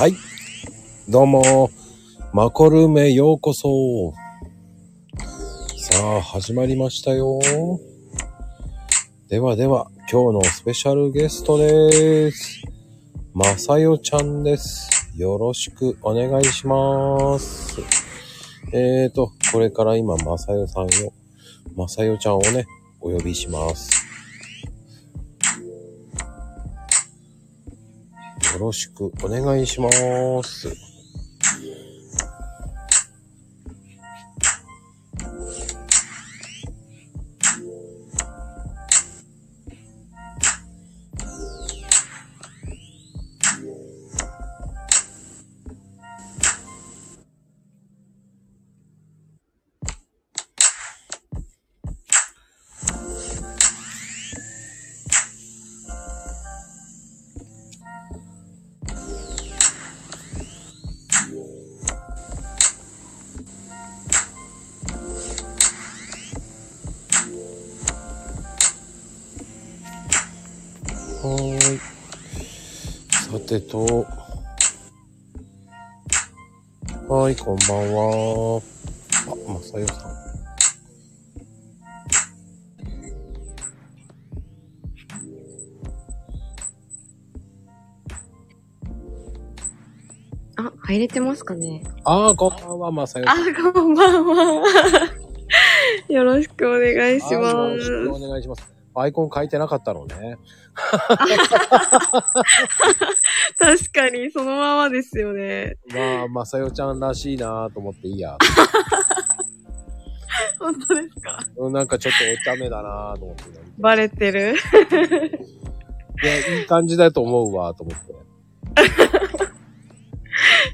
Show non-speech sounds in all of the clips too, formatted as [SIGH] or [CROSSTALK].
はい。どうも、マコルームへようこそ。さあ、始まりましたよ。ではでは、今日のスペシャルゲストです。まさよちゃんです。よろしくお願いします。えーと、これから今、まさよさんを、まさよちゃんをね、お呼びします。よろしくお願いします。さてと。はーい、こんばんは。あ、まさよさん。あ、入れてますかね？あー、こんばんは、まさよあさん。、こんばんは。よろしくお願いしまあーよろしくおす。願いします。アイコン書いてなかったのね。確かに、そのままですよね。まあ、まさよちゃんらしいなと思っていいや。[LAUGHS] 本当ですか？うんなんかちょっとお茶目だなと思って。バレてるいや、いい感じだと思うわ、と思って。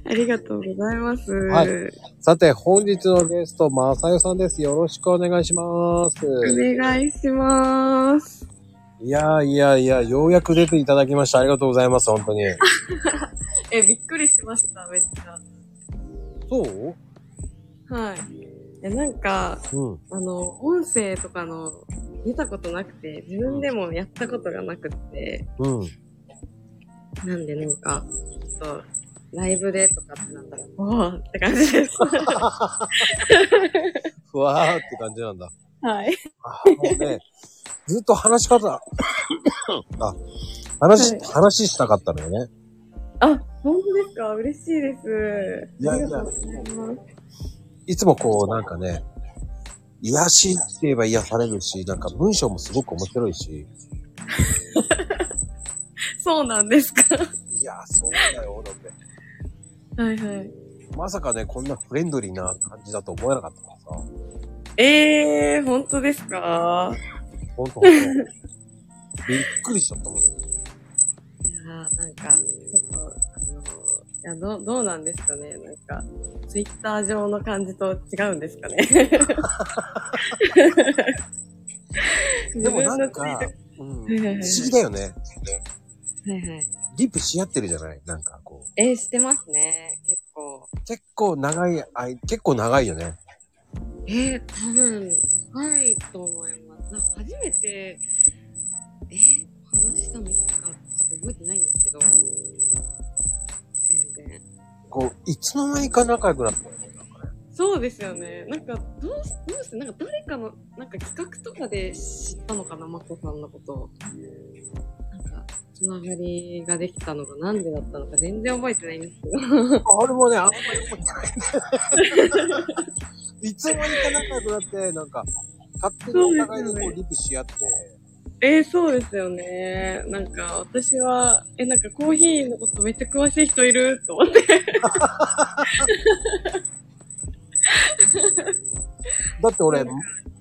ありがとうございます。はいさて、本日のゲスト、まさよさんです。よろしくお願いします。お願いします。いやいやいや、ようやく出ていただきました。ありがとうございます、本当に。[LAUGHS] え、びっくりしました、めっちそう？ゃ。はい。え、なんか、うん。あの、音声とかの見たことなくて、自分でもやったことがなくって、うん。なんでなんか、ちょっと、ライブでとかってなったら、おーって感じです。ふわーって感じなんだ。はい。あもうね、ずっと話し方、あ、[LAUGHS] 話、はい話したかったのよね。あ、本当ですか？嬉しいです。いやいやありがとうございます。いつもこう、なんかね、癒しって言えば癒されるし、なんか文章もすごく面白いし、[LAUGHS] そうなんですか？いや、そうだよ、だって。はいはい。まさかね、こんなフレンドリーな感じだと思えなかったからさ。えー、本当ですか？ほんとほんと。びっくりしちゃったもん。いやー、なんか、ちょっと、あのー、いや、どう、どうなんですかね？なんか、ツイッター上の感じと違うんですかね？[LAUGHS] でもなんかうん、不思議だよね。トはいはい。リップし合ってるじゃない？なんかこう。えー、してますね。結構。結構長い、あい結構長いよね。えー、多分、長いと思います。なんか初めて、えー、話したのいつか覚えてないんですけど、全然。こう、いつの間にか仲良くなったかねそうですよね。なんか、どうし、どうして、なんか誰かの、なんか企画とかで知ったのかな、マコさんのこと。つながりができたのがなんでだったのか全然覚えてないんですけど。あれもね、あんまり覚えてない。いつの間にか仲良くなって、なんか、勝手にお互いにこう、リップし合って、えー、そうですよね。なんか、私は、え、なんかコーヒーのことめっちゃ詳しい人いると思って。[LAUGHS] だって俺、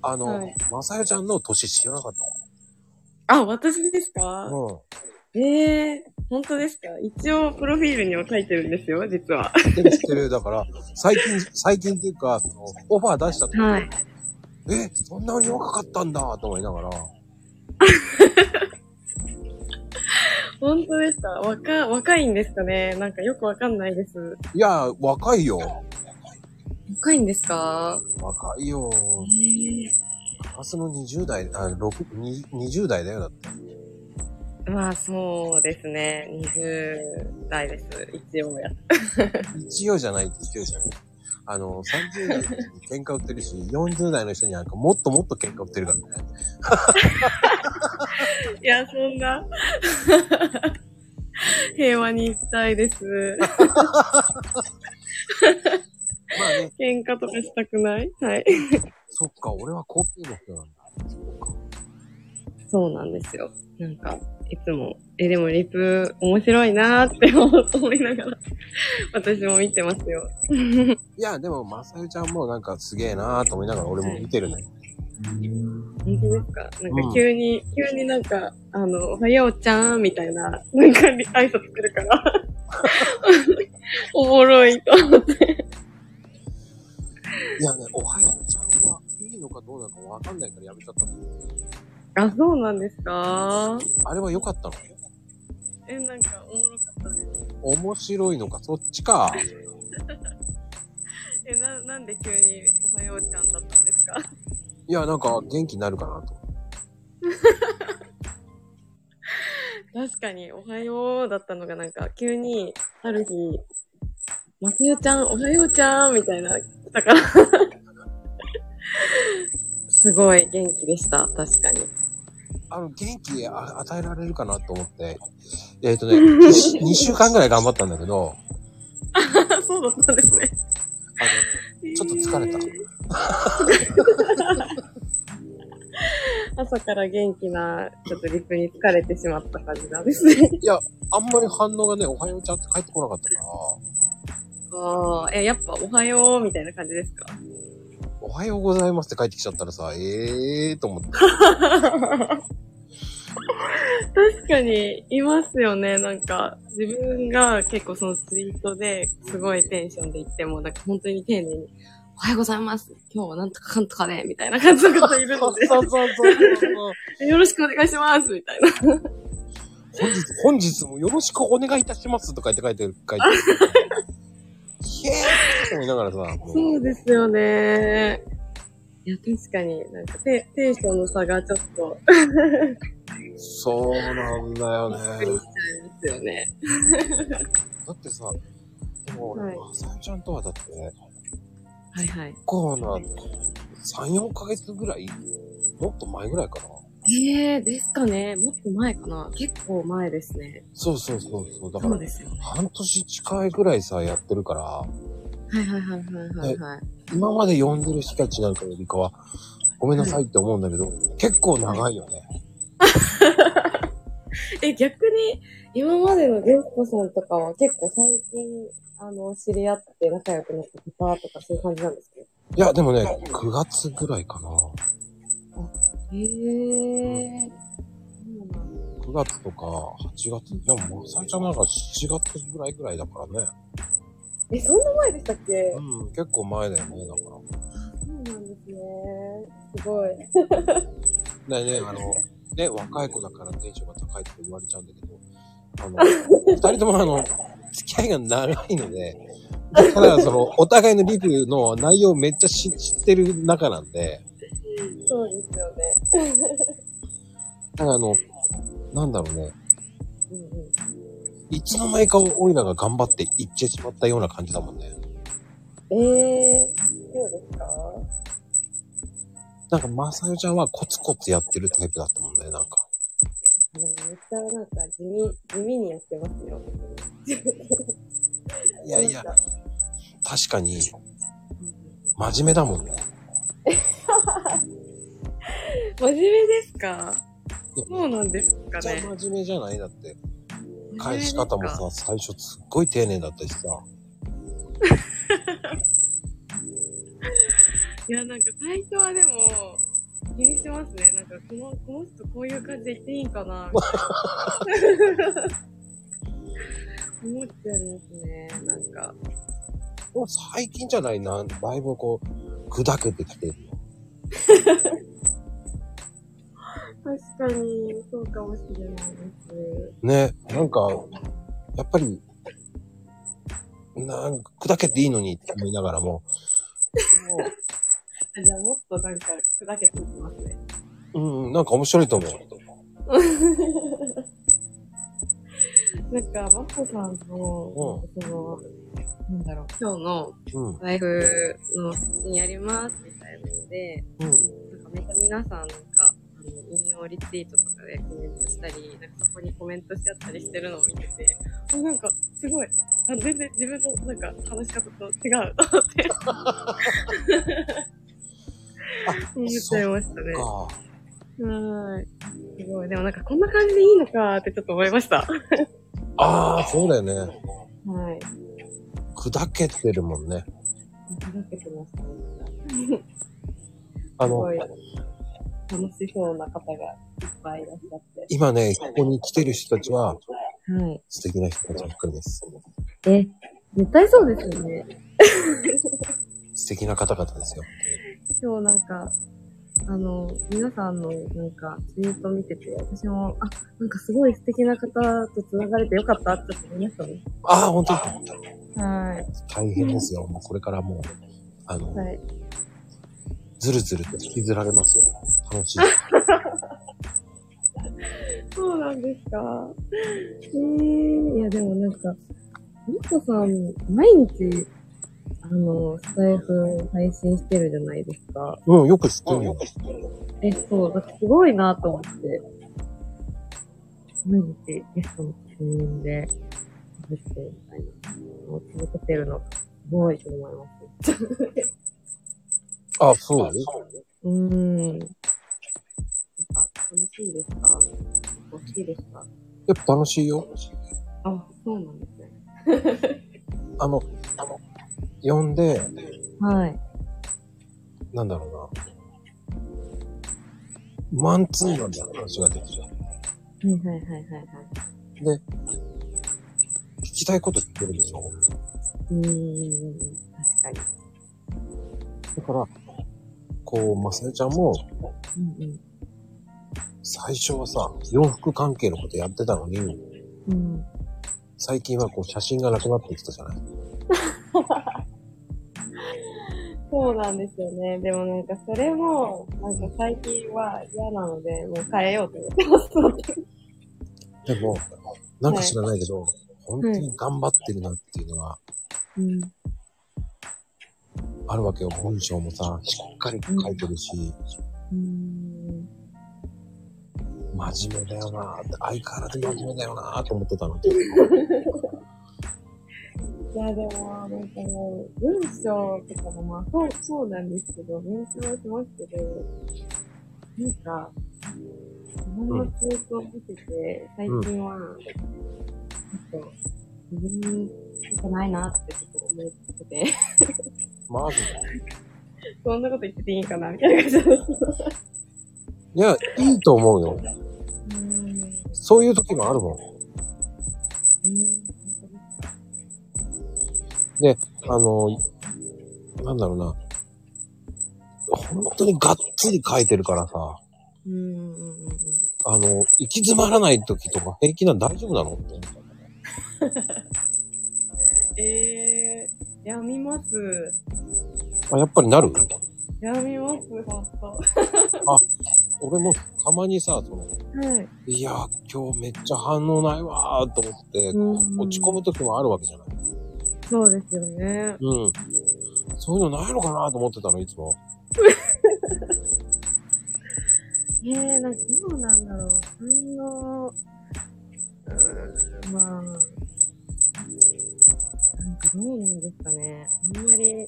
あの、はいまさよちゃんの年知らなかっあ、私ですたか？もええー、本当ですか？一応、プロフィールには書いてるんですよ、実は。うん。知ってる知ってる。だから、[LAUGHS] 最近、最近っていうか、その、オファー出した時、はい。え、そんなに若かったんだと思いながら、本当ですか？若、若いんですかね？なんかよくわかんないです。いや、若いよ。若いんですか？若いよ。ええガラスの20代、あ、6、に20代だよ、だって。まあそうですね。20代です。一応や。一応じゃないって一応じゃない。あの、30代の人に喧嘩売ってるし、40代の人になんかもっともっと喧嘩売ってるからね。[LAUGHS] いや、そんな。[LAUGHS] 平和に行きたいです。まあね、喧嘩とかしたくない？はい。そっか、俺はコーヒーの人なんだ。そうか。そうなんですよ。なんか、いつも、え、でもリプ面白いなーって思いながら、私も見てますよ。[LAUGHS] いや、でも、まさゆちゃんもなんかすげえなーと思いながら俺も見てるね。本当ですか？なんか急に、急になんか、あの、おはようちゃんみたいな、なんか挨拶するから、[LAUGHS] おもろいと思って。いやね、おはようちゃんはいいのかどうなのかわかんないか？らやめちゃったの。あ、そうなんですかあれは良かったの？え、なんか、おもろかったです。面白いのか、そっちか。[LAUGHS] え、な、なんで急におはようちゃんだったんですか？いや、なんか元気になるかなと。[LAUGHS] 確かに、おはようだったのがなんか、急に、ある日、まさよちゃん、おはようちゃんみたいな、来たから。[LAUGHS] すごい元気でした、確かに。あの、元気あ与えられるかなと思って。えっ、とね、2 [LAUGHS] 週間ぐらい頑張ったんだけど、[LAUGHS] そうだったんですね。あの、ちょっと疲れた。朝から元気な、ちょっとリプに疲れてしまった感じなんですね。あんまり反応がね、おはようちゃんって返ってこなかったから、ああ、え、やっぱおはようみたいな感じですか？おはようございますって帰ってきちゃったらさ、ええーと思って。確かに、いますよね。なんか、自分が結構そのツイートですごいテンションで言っても、なんか本当に丁寧に、おはようございます。今日はなんとかかんとかで、みたいな感じの方いるので、そうそうそうそう。[LAUGHS] よろしくお願いします、みたいな。本日、本日もよろしくお願いいたしますとか言って書いてる、書いてる。[LAUGHS] ひえーって思いながらさ、もそうですよね。いや、確かに、なんかテテンションの差がちょっと、そうなんだよね。びっくりしちゃいますよね。だってさ、でも俺、はいまさゆちゃんとはだって、はいはい。結構な、3、4ヶ月ぐらいもっと前ぐらいかな。ええー、ですかねもっと前かな結構前ですね。そうそうそうそう。だから。半年近いぐらいさ、やってるから、はいはいはいはいはい、はい。今まで呼んでる人たちなんかよりかは、ごめんなさいって思うんだけど、結構長いよね。[LAUGHS] え、逆に、今までのゲストさんとかは結構最近、あの、知り合って仲良くなった方とかそういう感じなんですか？いや、でもね、9月ぐらいかな。へえー。そうなんだ9月とか8月、でも、まさゆちゃんなんか7月ぐらいぐらいだからね。え、そんな前でしたっけ？うん、結構前だよね、だから。そうなんですね。すごい。でね、あの、ね、若い子だからテンションが高いとか言われちゃうんだけど、あの、[LAUGHS] 二人ともあの、付き合いが長いので、だからその、お互いのリプの内容めっちゃ知知ってる仲なんで、そうですよね。だからあの、なんだろうね、うんうん。いつの間にかオイラが頑張って行ってしまったような感じだもんね。ええー、そうですか？なんか、まさゆちゃんはコツコツやってるタイプだったもんね、なんか。あのめっちゃなんか地味、地味にやってますよ。いやいや、確かに、うん真面目だもんね。[LAUGHS] 真面目ですか？そうなんですかじゃね。あ真面目じゃない？だって。返し方もさ、最初すっごい丁寧だったしさ。[LAUGHS] いや、なんか最初はでも、気にしますね。なんか、この、この人こういう感じで言っていいんかな？みたいな思っちゃいますね。なんか。最近じゃない？な、だいぶこう、砕けてきてるよ。確かに、そうかもしれないです。ね、なんか、やっぱり、なんか、砕けていいのにって思いながらも、あじゃあもっとなんか、砕けていきますね。うん、なんか面白いと思う。[LAUGHS] なんか、マコさんの、その、なんだろう、今日のうん。ライフの写真やりますみたいなので、うん。なんかめっちゃ皆さんなんか、あの、引用リツイートとかでコメントしたり、なんかそこにコメントしちゃったりしてるのを見てて、あ、なんかすごい、あ全然自分のなんか話し方と違うと思っ [LAUGHS] て。思っちゃいましたね。か。はーい。すごい。でもなんかこんな感じでいいのかってちょっと思いました。ああ、そうだよね。はい。砕けてるもんね。砕けてました、ね。あの楽しそうな方がいっぱいいらっしゃって。今ね、ここに来てる人たちははい。素敵な人たちばっかりです。え、絶対そうですよね。素敵な方々ですよ。[LAUGHS] 今日なんか、あの、皆さんのなんかツイート見てて、私も、あ、なんかすごい素敵な方と繋がれてよかったってちょっと思いましたね。ああ、本当にはい。大変ですよ。もうこれからもう、あの、はい。ずるずると引きずられますよ。楽しい。[LAUGHS] そうなんですか。えー、いやでもなんか、みこさん、毎日、あの、スタイフ配信してるじゃないですか。うん、よく知ってるよ。え、そう、だってすごいなと思って。毎日ゲストの確認で、喋ってみたいなのを続けてるの、すごいと思います。あ、そううーん。なんか、楽しいですか？好きですか？やっぱ楽しいよ。あ、そうなんですね。あの、呼んで、はい。なんだろうな。マンツーマンで話ができる。はいはいはいはいはい。で、聞きたいこと聞けるでしょ？うーん、確かに。だから、こう、まさえちゃんも、うんうん。最初はさ、洋服関係のことやってたのに、うん。最近はこう、写真がなくなってきたじゃない？[LAUGHS] そうなんですよね。でもなんかそれも、なんか最近は嫌なので、もう変えようと思ってます。でも、なんか知らないけど、本当に頑張ってるなっていうのがうん。あるわけよ。文章もさ、しっかり書いてるし、うーん。真面目だよなって、相変わらず真面目だよなと思ってたの。[LAUGHS] いや、でも、なんかもう、文章とかもまあ、そう、そうなんですけど、勉強はしますけど、なんか、自分のツイートを見てて、最近は、ちょっと、自分しかないなってちょっと思ってて、マジ [LAUGHS] そんなこと言ってていいんかなみたいな感じ。いや、いいと思うよ。そういう時もあるもん。であの、なんだろうな。本当にがっつり書いてるからさ、うーん。あの、行き詰まらない時とか平気なん大丈夫なのって思った。[LAUGHS] えー、やみます。あ、やっぱりなる？やみます、ほんと。俺もたまにさ、その、はい。いや、今日めっちゃ反応ないわーと思って、うん落ち込む時もあるわけじゃない。そうですよね。うん。そういうのないのかなと思ってたの、いつも。[LAUGHS] えー、なんかどうなんだろう。反応、うーん、まあ、なんかどうなんですかね。あんまり、う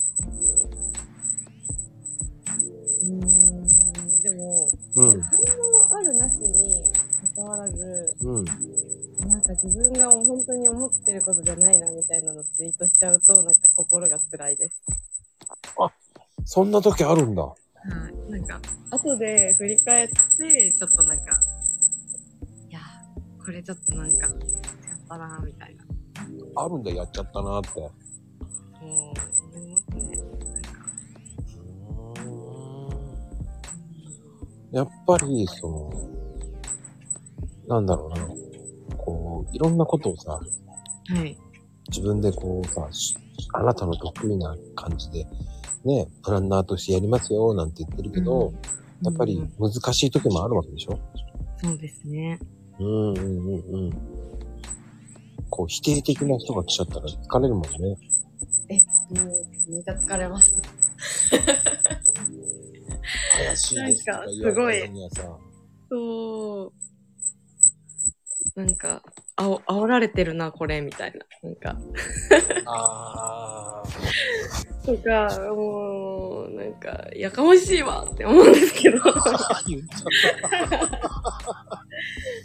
ーん、でも、うん。反応あるなしに関わらず、うん。なんか自分が本当に思ってることじゃないなみたいなのツイートしちゃうと、なんか心が辛いです。そんな時あるんだ。はい。なんか、後で振り返って、ちょっとなんか、いや、これちょっとなんか、やったなみたいな。あるんだ、やっちゃったなって。もう、思いますね。なんか、やっぱり、その、なんだろうな。こう、いろんなことをさ、はい。自分でこうさ、しあなたの得意な感じで、ね、プランナーとしてやりますよ、なんて言ってるけど、やっぱり難しい時もあるわけでしょ？そうですね。うんうんうんうん。こう否定的な人が来ちゃったら疲れるもんね。え、もう、めっちゃ疲れます。[LAUGHS] 怪しいですとかなんか言われにはさ、そう。なんか、あお、煽られてるな、これ、みたいな。なんか、あ [LAUGHS] とか、もう、なんか、やかましいわって思うんですけど。[LAUGHS]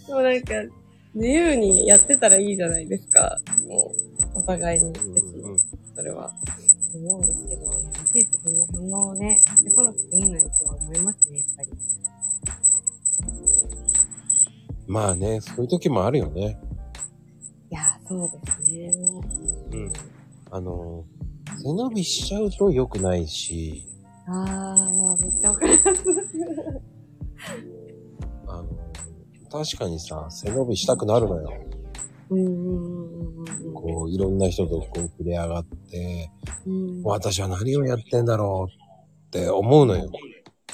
でもなんか、自由にやってたらいいじゃないですか。もう、お互いに。た。別それは。思うんですけど、いちいちその反応をね、してこなくていいのにとは思いますね、やっぱり。まあね、そういう時もあるよね。いや、そうですね。うん。あの、背伸びしちゃうと良くないし、あー、めっちゃわかります。あの、確かにさ、背伸びしたくなるのよ。うんうんうんうんうん。こう、いろんな人とこう触れ上がって、うん私は何をやってんだろうって思うのよ。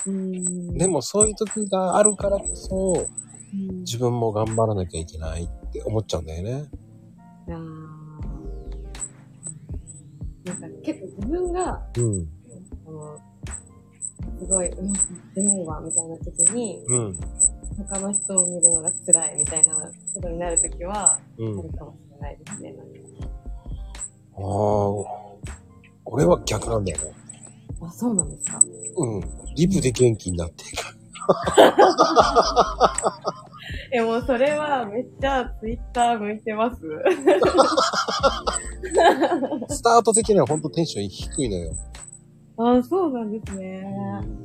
うんでもそういう時があるからこそ、うん自分も頑張らなきゃいけないって思っちゃうんだよね。あーなんか結構自分が、うん。あの、すごい、うまくいってないわ、みたいな時に、うん。他の人を見るのが辛いみたいなことになる時は、うん。あるかもしれないですね。なんかああ、俺は逆なんだよね。あ、そうなんですか？うん。リプで元気になっていく。[LAUGHS] え、もうそれはめっちゃツイッター向いてます。[LAUGHS] スタート的にはほんとテンション低いのよ。あ、そうなんですね。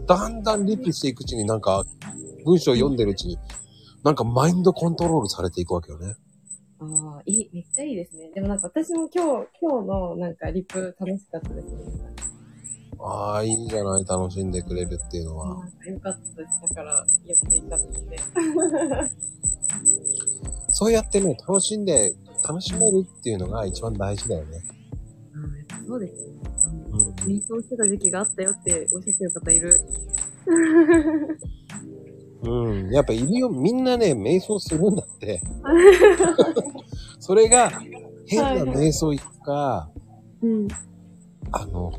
だんだんリプしていくうちになんか、文章を読んでるうちに、なんかマインドコントロールされていくわけよね。ああ、いい、めっちゃいいですね。でもなんか私も今日、今日のなんかリプ楽しかったですね。ああ、いいじゃない、楽しんでくれるっていうのは。なんかったです。だから読んでいただいて。[LAUGHS] そうやってね、楽しんで、楽しめるっていうのが一番大事だよね。ああ、やっぱそうですね。うん瞑想してた時期があったよっておっしゃってる方いる。うん。やっぱいるよ。みんなね、瞑想するんだって。[LAUGHS] それが、変な瞑想行くか、うん。あの、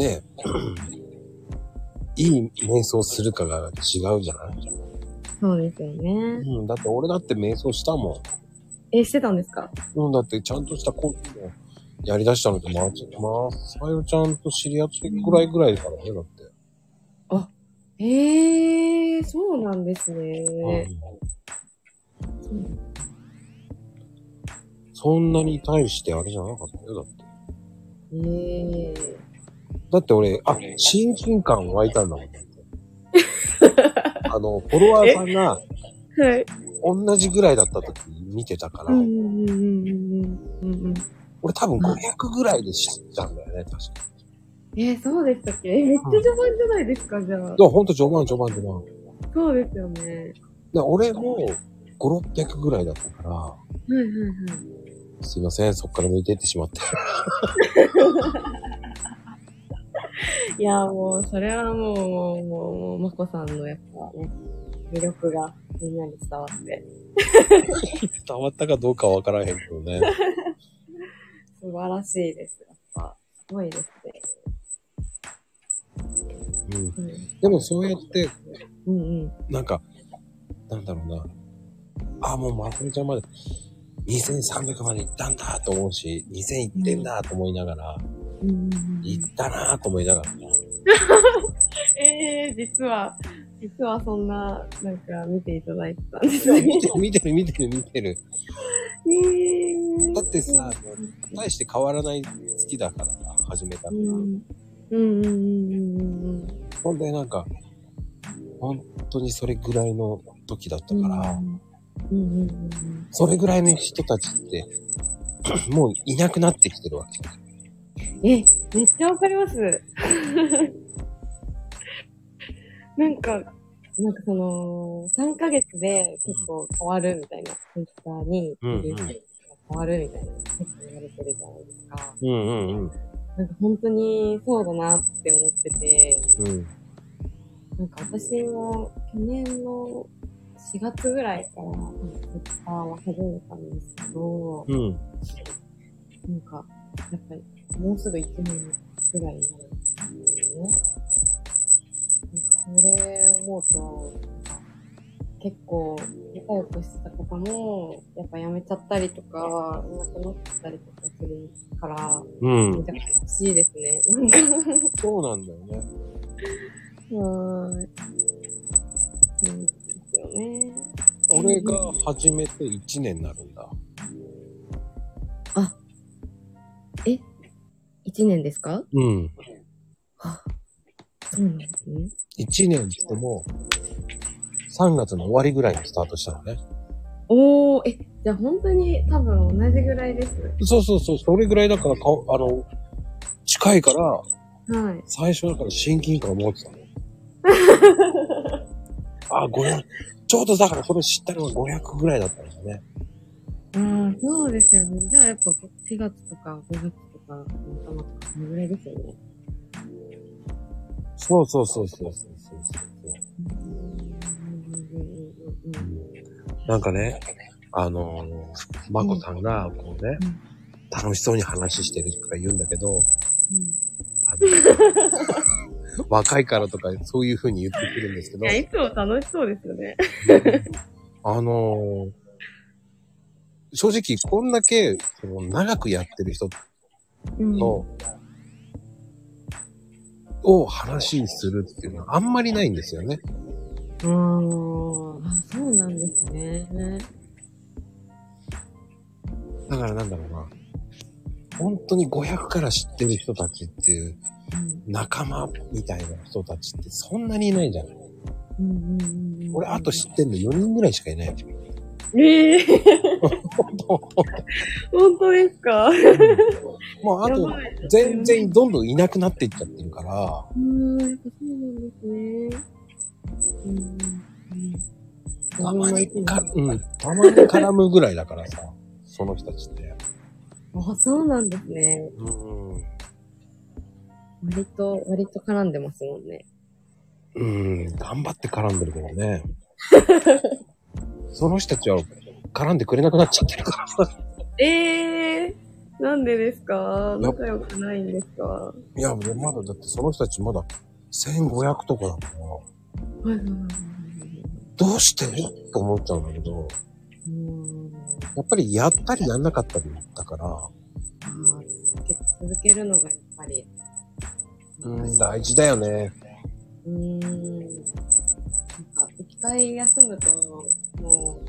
ね、いい瞑想するかが違うじゃない？そうですよね。うん。だって俺だって瞑想したもえ、してたんですか？ん。うん。だってちゃんとしたコーヒーをやり出したのと、まあ、まあ、さよちゃんと知り合ってくらいぐらいだからね、だって。ええー、そうなんですね。うんそんなに対してあれじゃなかったよ、だって。ええだって俺、あ、親近感湧いたんだもん。[LAUGHS] あの、フォロワーさんがはい。同じぐらいだった時見てたから、うんうんうんうんうんうん。俺多分500ぐらいで知ったんだよね、確かえー、そうでしたっけ？え、めっちゃ序盤じゃないですか、じゃあに。。でもほんと序盤序盤序盤。そうですよね。で俺も5、600ぐらいだったから、はいはいはい。すいません、そっから抜いてってしまって。[LAUGHS] いや、もう、それはもう、もう、もう、もう、まこさんのやっぱね、魅力がみんなに伝わって、伝わったかどうかわからへんけどね。[LAUGHS] 素晴らしいです。やっぱ、すごいですね。うん。でもそうやって、うん。うんうん。なんか、なんだろうな。あ、もうまこみちゃんまで2300まで行ったんだと思うし、2000行ってんだと思いながら、うんうんうん行ったなと思いながら。え [LAUGHS] えー、実は、実はそんな、なんか見ていただいてたんですね。見てる見てる見てる見てる。えー、だってさ、大して変わらない好きだからさ、始めたのが。うん。うんうんうんうんほんでなんか、本当にそれぐらいの時だったうん。から、うんうんうんうん。それぐらいの人たちって、もういなくなってきてるわけ。え、めっちゃわかります。[LAUGHS] なんか、なんかその、3ヶ月で結構変わるみたいな、ツイッターに、うん変わるみたいな、結構言われてるじゃないですか。うんうんうん。なんか本当にそうだなって思ってて、うん。なんか私も去年の4月ぐらいから、ツイッターを始めたんですけど、うん。なんか、やっぱり、もうすぐ1年ぐらいになるんですよね。それを思うと、結構、仲良くしてた方も、やっぱ辞めちゃったりとか、いなくなったりとかするから、うんめち。ゃくちゃ欲しいですね。そうなんだよね。はーい。そうですよね。俺が始めて1年になるんだ。あ、え？?1 年ですか？うん。あ、そうなんですね。1年っても、3月の終わりぐらいにスタートしたのね。おー、え、じゃあ本当に多分同じぐらいです。そうそうそう、それぐらいだからか、あの、近いから、はい。最初だから親近感を持ってたの。[LAUGHS] あ、500、ちょうどだからそれ知ったのが500ぐらいだったんだね。ああ、そうですよね。じゃあやっぱ4月とか5月とか、頭とか、そのぐらいですよね。そうそうそうそうそうそうそう。なんかね、あのー、まこさんが、こうね、うん楽しそうに話してるとか言うんだけど、うん若いからとかそういう風に言ってくるんですけどいや、、いつも楽しそうですよね。あのー正直こんだけその長くやってる人うんの、を話にするっていうのはあんまりないんですよね。うーん。あ、そうなんですね。だからなんだろうな。本当に500から知ってる人たちっていううん仲間みたいな人たちってそんなにいないじゃない。うんうんうんうん俺あと知ってんの4人ぐらいしかいない。ええ本当本当ですか？もうあと全然どんどんいなくなっていっちゃってるから、うーん、やっぱそうなんですね。うんうんたまにうんか、うん、たまに絡むぐらいだからさ、[LAUGHS] その人たちって。あ、そうなんですね。うん。割と、割と絡んでますもんね。うん、頑張って絡んでるけどね。[LAUGHS] その人たちは絡んでくれなくなっちゃってるからさ。え [LAUGHS] えー、なんでですか？仲良くないんですか？いや、まだだってその人たちまだ1500とかだから、はいはいはいはい。どうして？と思っちゃうんだけど。やっぱりやったりやんなかったりだから、続け、続けるのがやっぱり。うん、大事だよね。うーん。なんか、一回休むと、も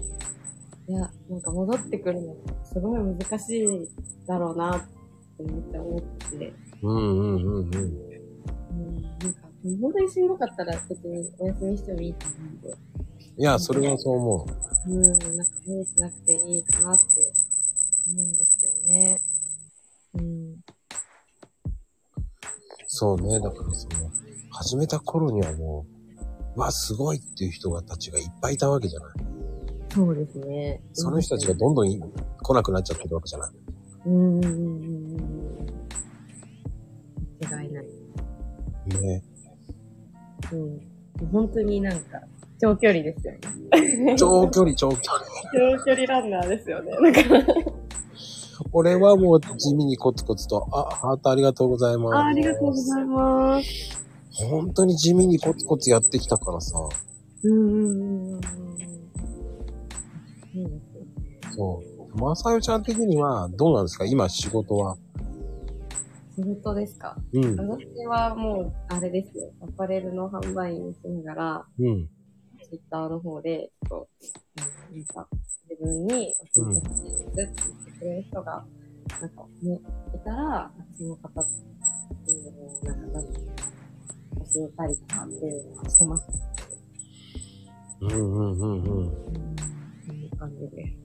う、いや、なんか戻ってくるの、すごい難しいだろうな、ってめっちゃ思ってて。うんうんうんうん。うん、なんか、本当にしんどかったら別にお休みしてもいいと思うんで。いや、それはそう思う。うん、なんか無理しなくていいかなって思うんですけどね。うん。そうね。だからその、始めた頃にはもう、わ、すごいっていう人がたちがいっぱいいたわけじゃない。そうですね。その人たちがどんどんい来なくなっちゃってるわけじゃない。うん。うん。うん。うん。違いない。ね。うん。本当になん。か、長距離ですよね。長距離、長距離。長距離ランナーですよね。なん。か俺はもう地味にコツコツと、あ、ハートありがとうございます。あありがとうございます。本当に地味にコツコツやってきたからさ。うん。うん。うん。うん。うん。そう。まさよちゃん的にはどうなんですか？今仕事は。仕事ですか？うん。私はもう、あれですよ。アパレルの販売員をしながら、うん。ツイッターの方で、ちょっと、うんなんか、自分に教えてほしいですって言ってくれる人が、なんかね、いたら、その方うなんか、なんか教えたりとかっていうのはしてます。うんうんうんうん。うん、感じです。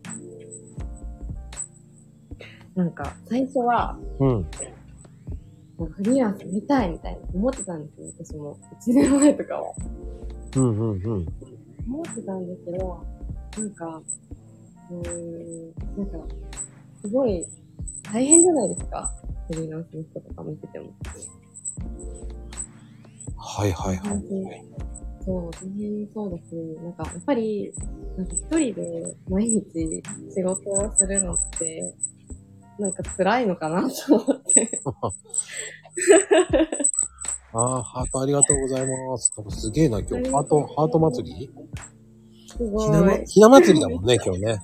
なんか、最初は、うん。なんかフリーランスやりたいみたいな思ってたんですよ、私も。1年前とかは。うんうんうん。思ってたんですけど、なんか、うーん、なんか、すごい大変じゃないですか。フリーランスの人とか見てても。はいはいはい。そう、大変そうだし、なんか、やっぱり、なんか一人で毎日仕事をするのって、なんか辛いのかなと思って。[LAUGHS] ああ、ハートありがとうございます。すげえな、今日。ハート、ハート祭り？すごひな。ひな祭りだもんね、[LAUGHS] 今日ね。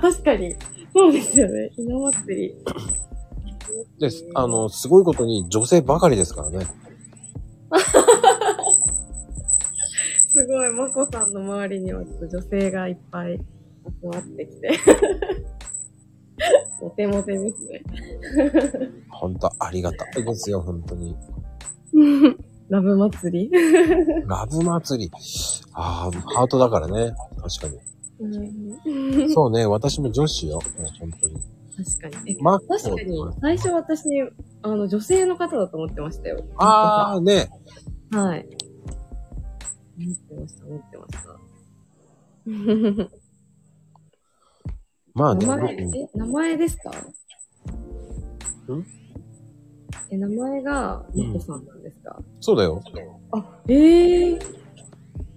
確かに。そうですよね。ひな祭り。です。あの、すごいことに女性ばかりですからね。[LAUGHS] すごい、まこさんの周りにはちょっと女性がいっぱい集まってきて。[LAUGHS] モテモテですね。ほんとありがたいですよ、本当に。[LAUGHS] ラブ祭り？[LAUGHS] ラブ祭り。ああ、ハートだからね。確かうんに。そうね、私も女子よ。もう本当に。確かに。えマッコ確かに、最初私、あの、女性の方だと思ってましたよ。ああ、ね。はい。思ってました、思ってました。まあね。名前、うんえ、名前ですか？ん？え、名前が、まこさんなんですか、そうだよ。あ、ええ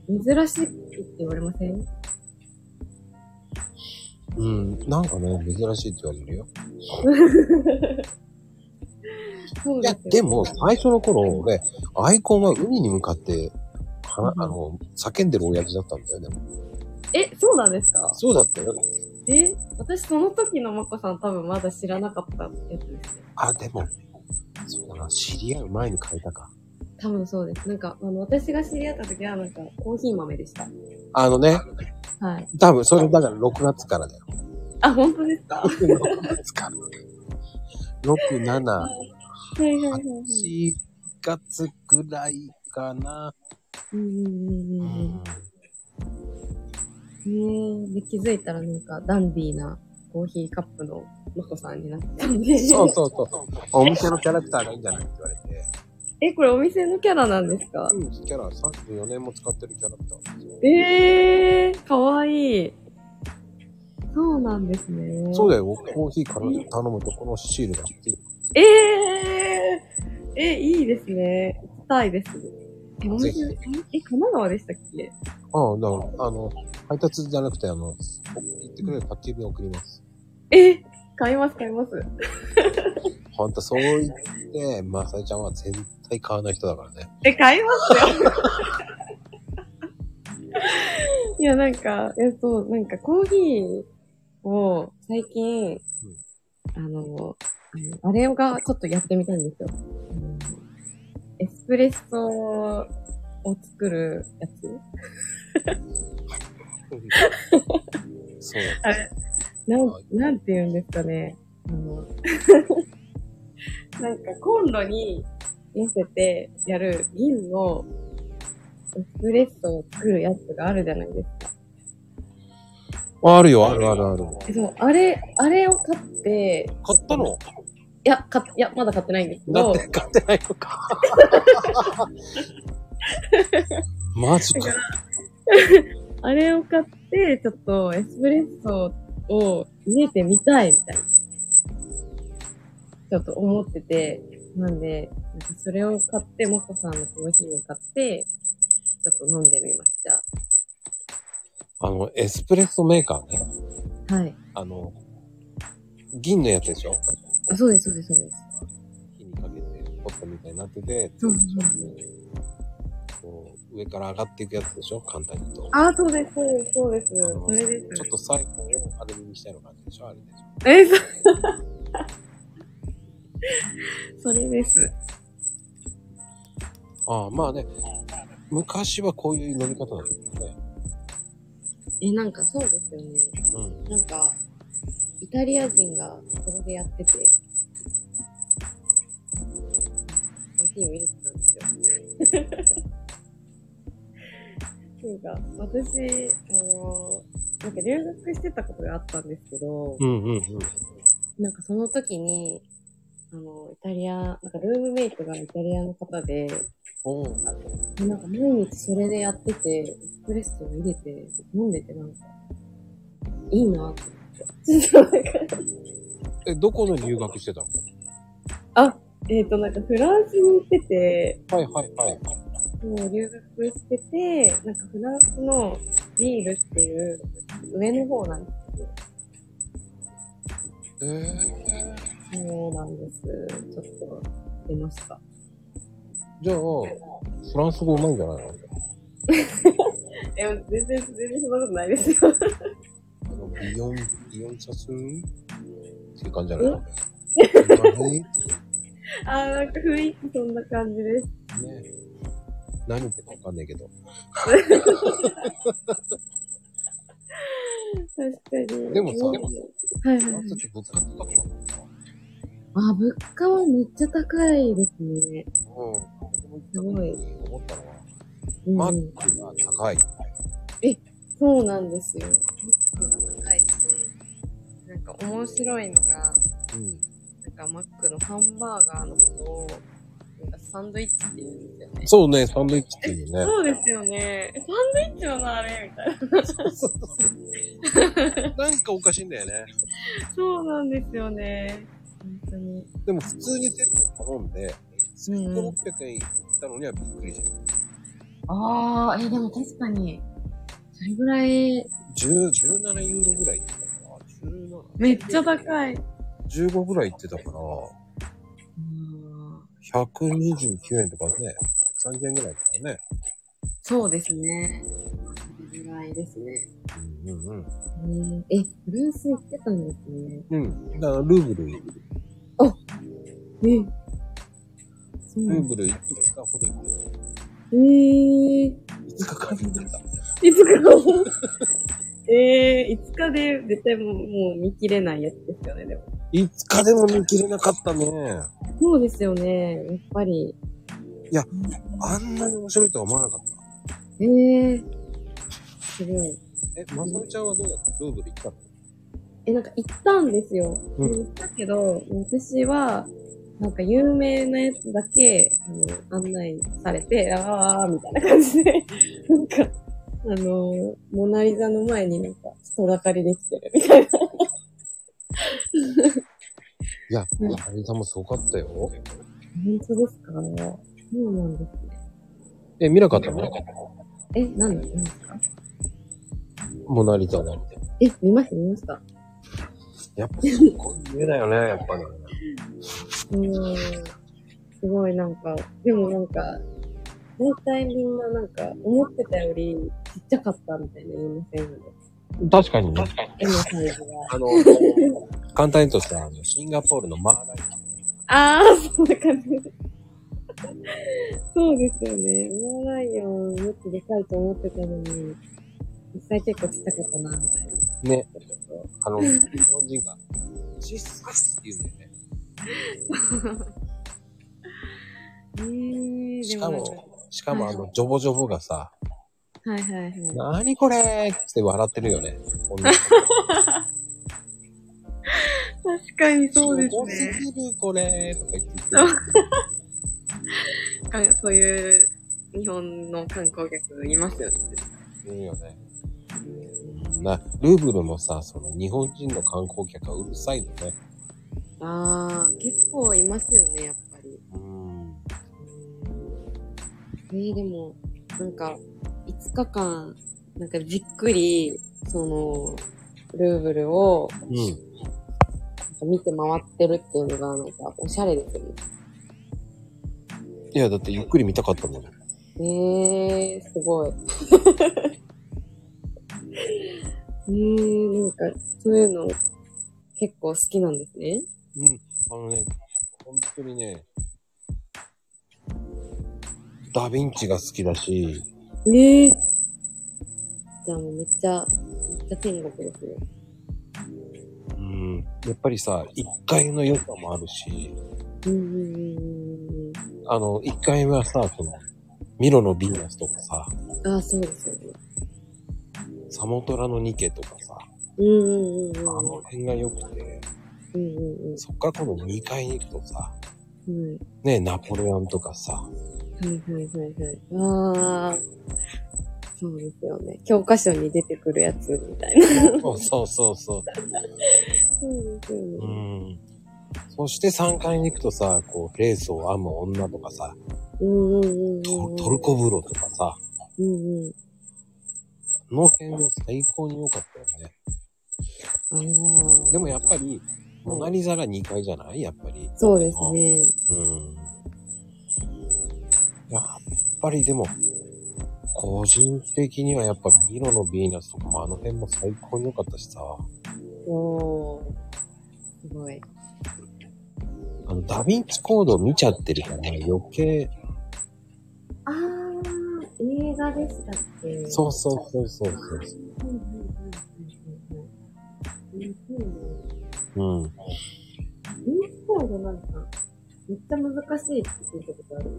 珍しいって言われません？うん。なんかね、珍しいって言われるよ。い [LAUGHS] やそうですよ、でも、最初の頃、俺、アイコンは海に向かって、はあの、叫んでる親父だったんだよね。え、そうなんですか？そうだったよ。え私その時のまこさん多分まだ知らなかったやつですね。あ、でも、そうだな、知り合う前に変えたか。多分そうです。なんか、あの、私が知り合った時はなんかコーヒー豆でした。あのね、はい。多分、それだから6月からだよ。あ、本当ですか？は6月から。6、7、いはいはいはい。4月ぐらいかな。うんうんうんううんん。うん。ねえ、で、気づいたらなんかダンディーなコーヒーカップのまこさんになったんで。そうそうそう。[LAUGHS] お店のキャラクターがいいんじゃないって言われて。え、これお店のキャラなんですか？うん、キャラ34年も使ってるキャラクターなんですよ。ええー、かわいい。そうなんですね。そうだよ、コーヒーから頼むとこのシールがええー、え、いいですね。行きたいです。え、おぜ店ひえ、神奈川でしたっけ？ああ、だから、あの、配達じゃなくて、あの、行ってくれる宅急便送ります。え、買います、買います。[LAUGHS] ほんと、そう言って、まさえちゃんは絶対買わない人だからね。え、買いますよ。[LAUGHS] いや、なんか、えっと、なんかコーヒーを最近、あの、あのあれがちょっとやってみたいんですよ。あのエスプレッソを作るやつ？そう。あれ、なん、なんて言うんですかね。あの、[LAUGHS] なんかコンロに乗せてやる銀のエスプレッソを作るやつがあるじゃないですか。あるよ、あるあるある。えそう、あれ、あれを買って、買ったの？いや、か、いや、まだ買ってないんですけどだっ、て買ってないのか。[LAUGHS] マジか。あれを買って、ちょっとエスプレッソを入れてみたいみたいな。ちょっと思ってて、なんで、なんかそれを買って、もこさんのコーヒーを買って、ちょっと飲んでみました。あの、エスプレッソメーカーね。はい。あの、銀のやつでしょ？あ、そうです、そうです、そうです。火にかけて、ポットみたいになってて、そうそうこう上から上がっていくやつでしょ？簡単にと。あ、そうです、そうです、そうです。それです。ちょっとサイフォンをアルミにしたような感じでしょ？あれでしょえ、そ、[LAUGHS] それです。ああ、まあね。昔はこういう飲み方なんですよね。え、なんかそうですよね。うん。なんか、イタリア人がそれでやってて、コーヒーを入れてたんですよ。[LAUGHS] なんか、私、あの、なんか留学してたことがあったんですけど、うんうんうん。なんかその時に、あの、イタリア、なんかルームメイトがイタリアの方で、なんか毎日それでやってて、エスプレッソを入れて飲んでてなんか、いいなって。ちょっとなんかえ、どこの留学してたの？あ、えっ、と、なんかフランスに行ってて、はいはいはい。そう、留学してて、なんかフランスのビールっていう上の方なんですけど、えー、そうなんです。ちょっと出ました。じゃあ、フランス語うまいんじゃないの？[LAUGHS] え、全然、全然そんなことないですよ。あの、ビヨン、ビヨンサスンっていう感じじゃない？[LAUGHS] あー、なんか雰囲気そんな感じです。何言ってるかわかんないけど。確かに。でもさはいはい物価高くなったあ、物価はめっちゃ高いですね。うん。すごい。思ったのは、うんマックが高い。そうなんですよ。マックが高いし、なんか面白いのが、うん。なんかマックのハンバーガーのことを、なんかサンドイッチって言うんですよね。そうね、サンドイッチっていうね。そうですよね。サンドイッチなのあれみたいな。なんかおかしいんだよね。そうなんですよね。本当に。でも普通にセット頼んで、うんうん1600円いったのにはびっくりした。ああ、え、でも確かに、それぐらい、10、17ユーロぐらい言ってたかな。17? めっちゃ高い。15ぐらい言ってたから、129円とかね、30円ぐらいだからね。そうですね。それぐらいですね。うんうんうん。うんえ、フランス行ってたんですね。うん。だからルーブル、ルえ、そうなんーブル5日ほど行ってえー、た。5日間行ってた。[LAUGHS] いつかえー、5日で絶対もうもう見切れないやつですよね、でも。5日でも見切れなかったね。そうですよね、やっぱり。あんなに面白いとは思わなかった。えー、すごい。え、まさみちゃんはどうだった？ルーブル行ったの？え、なんか行ったんですよ。うん行ったけど、私は、なんか有名なやつだけ、あの、案内されて、あー、みたいな感じで、なんか、あの、モナリザの前になんか人だかりできてるみたいな。いや、うんマサミさんもすごかったよ。本当ですか？そうなんですね。え、見なかったの？え、なんでなんですかモナリザの。え、見ました見ましたやっぱすごい夢だよね、やっぱね。うーん。すごいなんか、でもなんか、大体みんななんか、思ってたよりちっちゃかったみたいな言いません確かにね。絵のサイズが。あの、簡単に言うとさ、あのシンガポールのマーライあー、そんな感じ。そうですよね。モアライオンもっとでかいと思ってたのに、実際結構ちっちゃかったな、みたいな。ね。あの、日本人が、小さいって言うんだよね。[LAUGHS] えー、しかもしかもあの、ジョボジョボがさ、はいはいはい。なにこれ？ーって笑ってるよね。確かにそうですすごね。すぎる、これーとか言ってかそういう日本の観光客いますよね。言うよね。な、ルーブルもさ、その日本人の観光客はうるさいのね。あー、結構いますよね、やっぱり。うん。えー、でも、なんか、5日間、なんかじっくり、その、ルーブルをうん。見て回ってるっていうのが、なんか、おしゃれですよね。いや、だってゆっくり見たかったもん。えー、すごい。[LAUGHS] えー、なんか、そういうの結構好きなんですね。うん。あのね、本当にね、ダヴィンチが好きだし、えー、じゃあもうめっちゃ、めっちゃ天国ですね。うん。やっぱりさ、1階の良さもあるし、うんうんうんうんあの、1階はさ、その、ミロのヴィーナスとかさ、うん。ああ、そうですよね。サモトラのニケとかさ、うんうんうんうん。あの辺が良くて、うんうんうん。そっから今度2階に行くとさ、うん。ね、ナポレオンとかさ、はいはいはいはい。ああ、そうですよね。教科書に出てくるやつみたいな。そうそうそうそう。そうですようね。ん。そして3階に行くとさ、こう、レースを編む女とかさ、うんうんうんうん。トトルコ風呂とかさ、うんうん。この辺は最高に良かったよね。ああ。でもやっぱり、モナリザが2階じゃない？やっぱり。そうですね。うん。やっぱりでも、個人的にはやっぱミロのヴィーナスとかもあの辺も最高に良かったしさ、おー。すごい。あの、ダヴィンチコード見ちゃってるから余計、あー、映画でしたっけ？そうそうそうそうそう。うんうんうんうんうん。うん。うん。インスコードなんか、めっちゃ難しいって聞いたことある。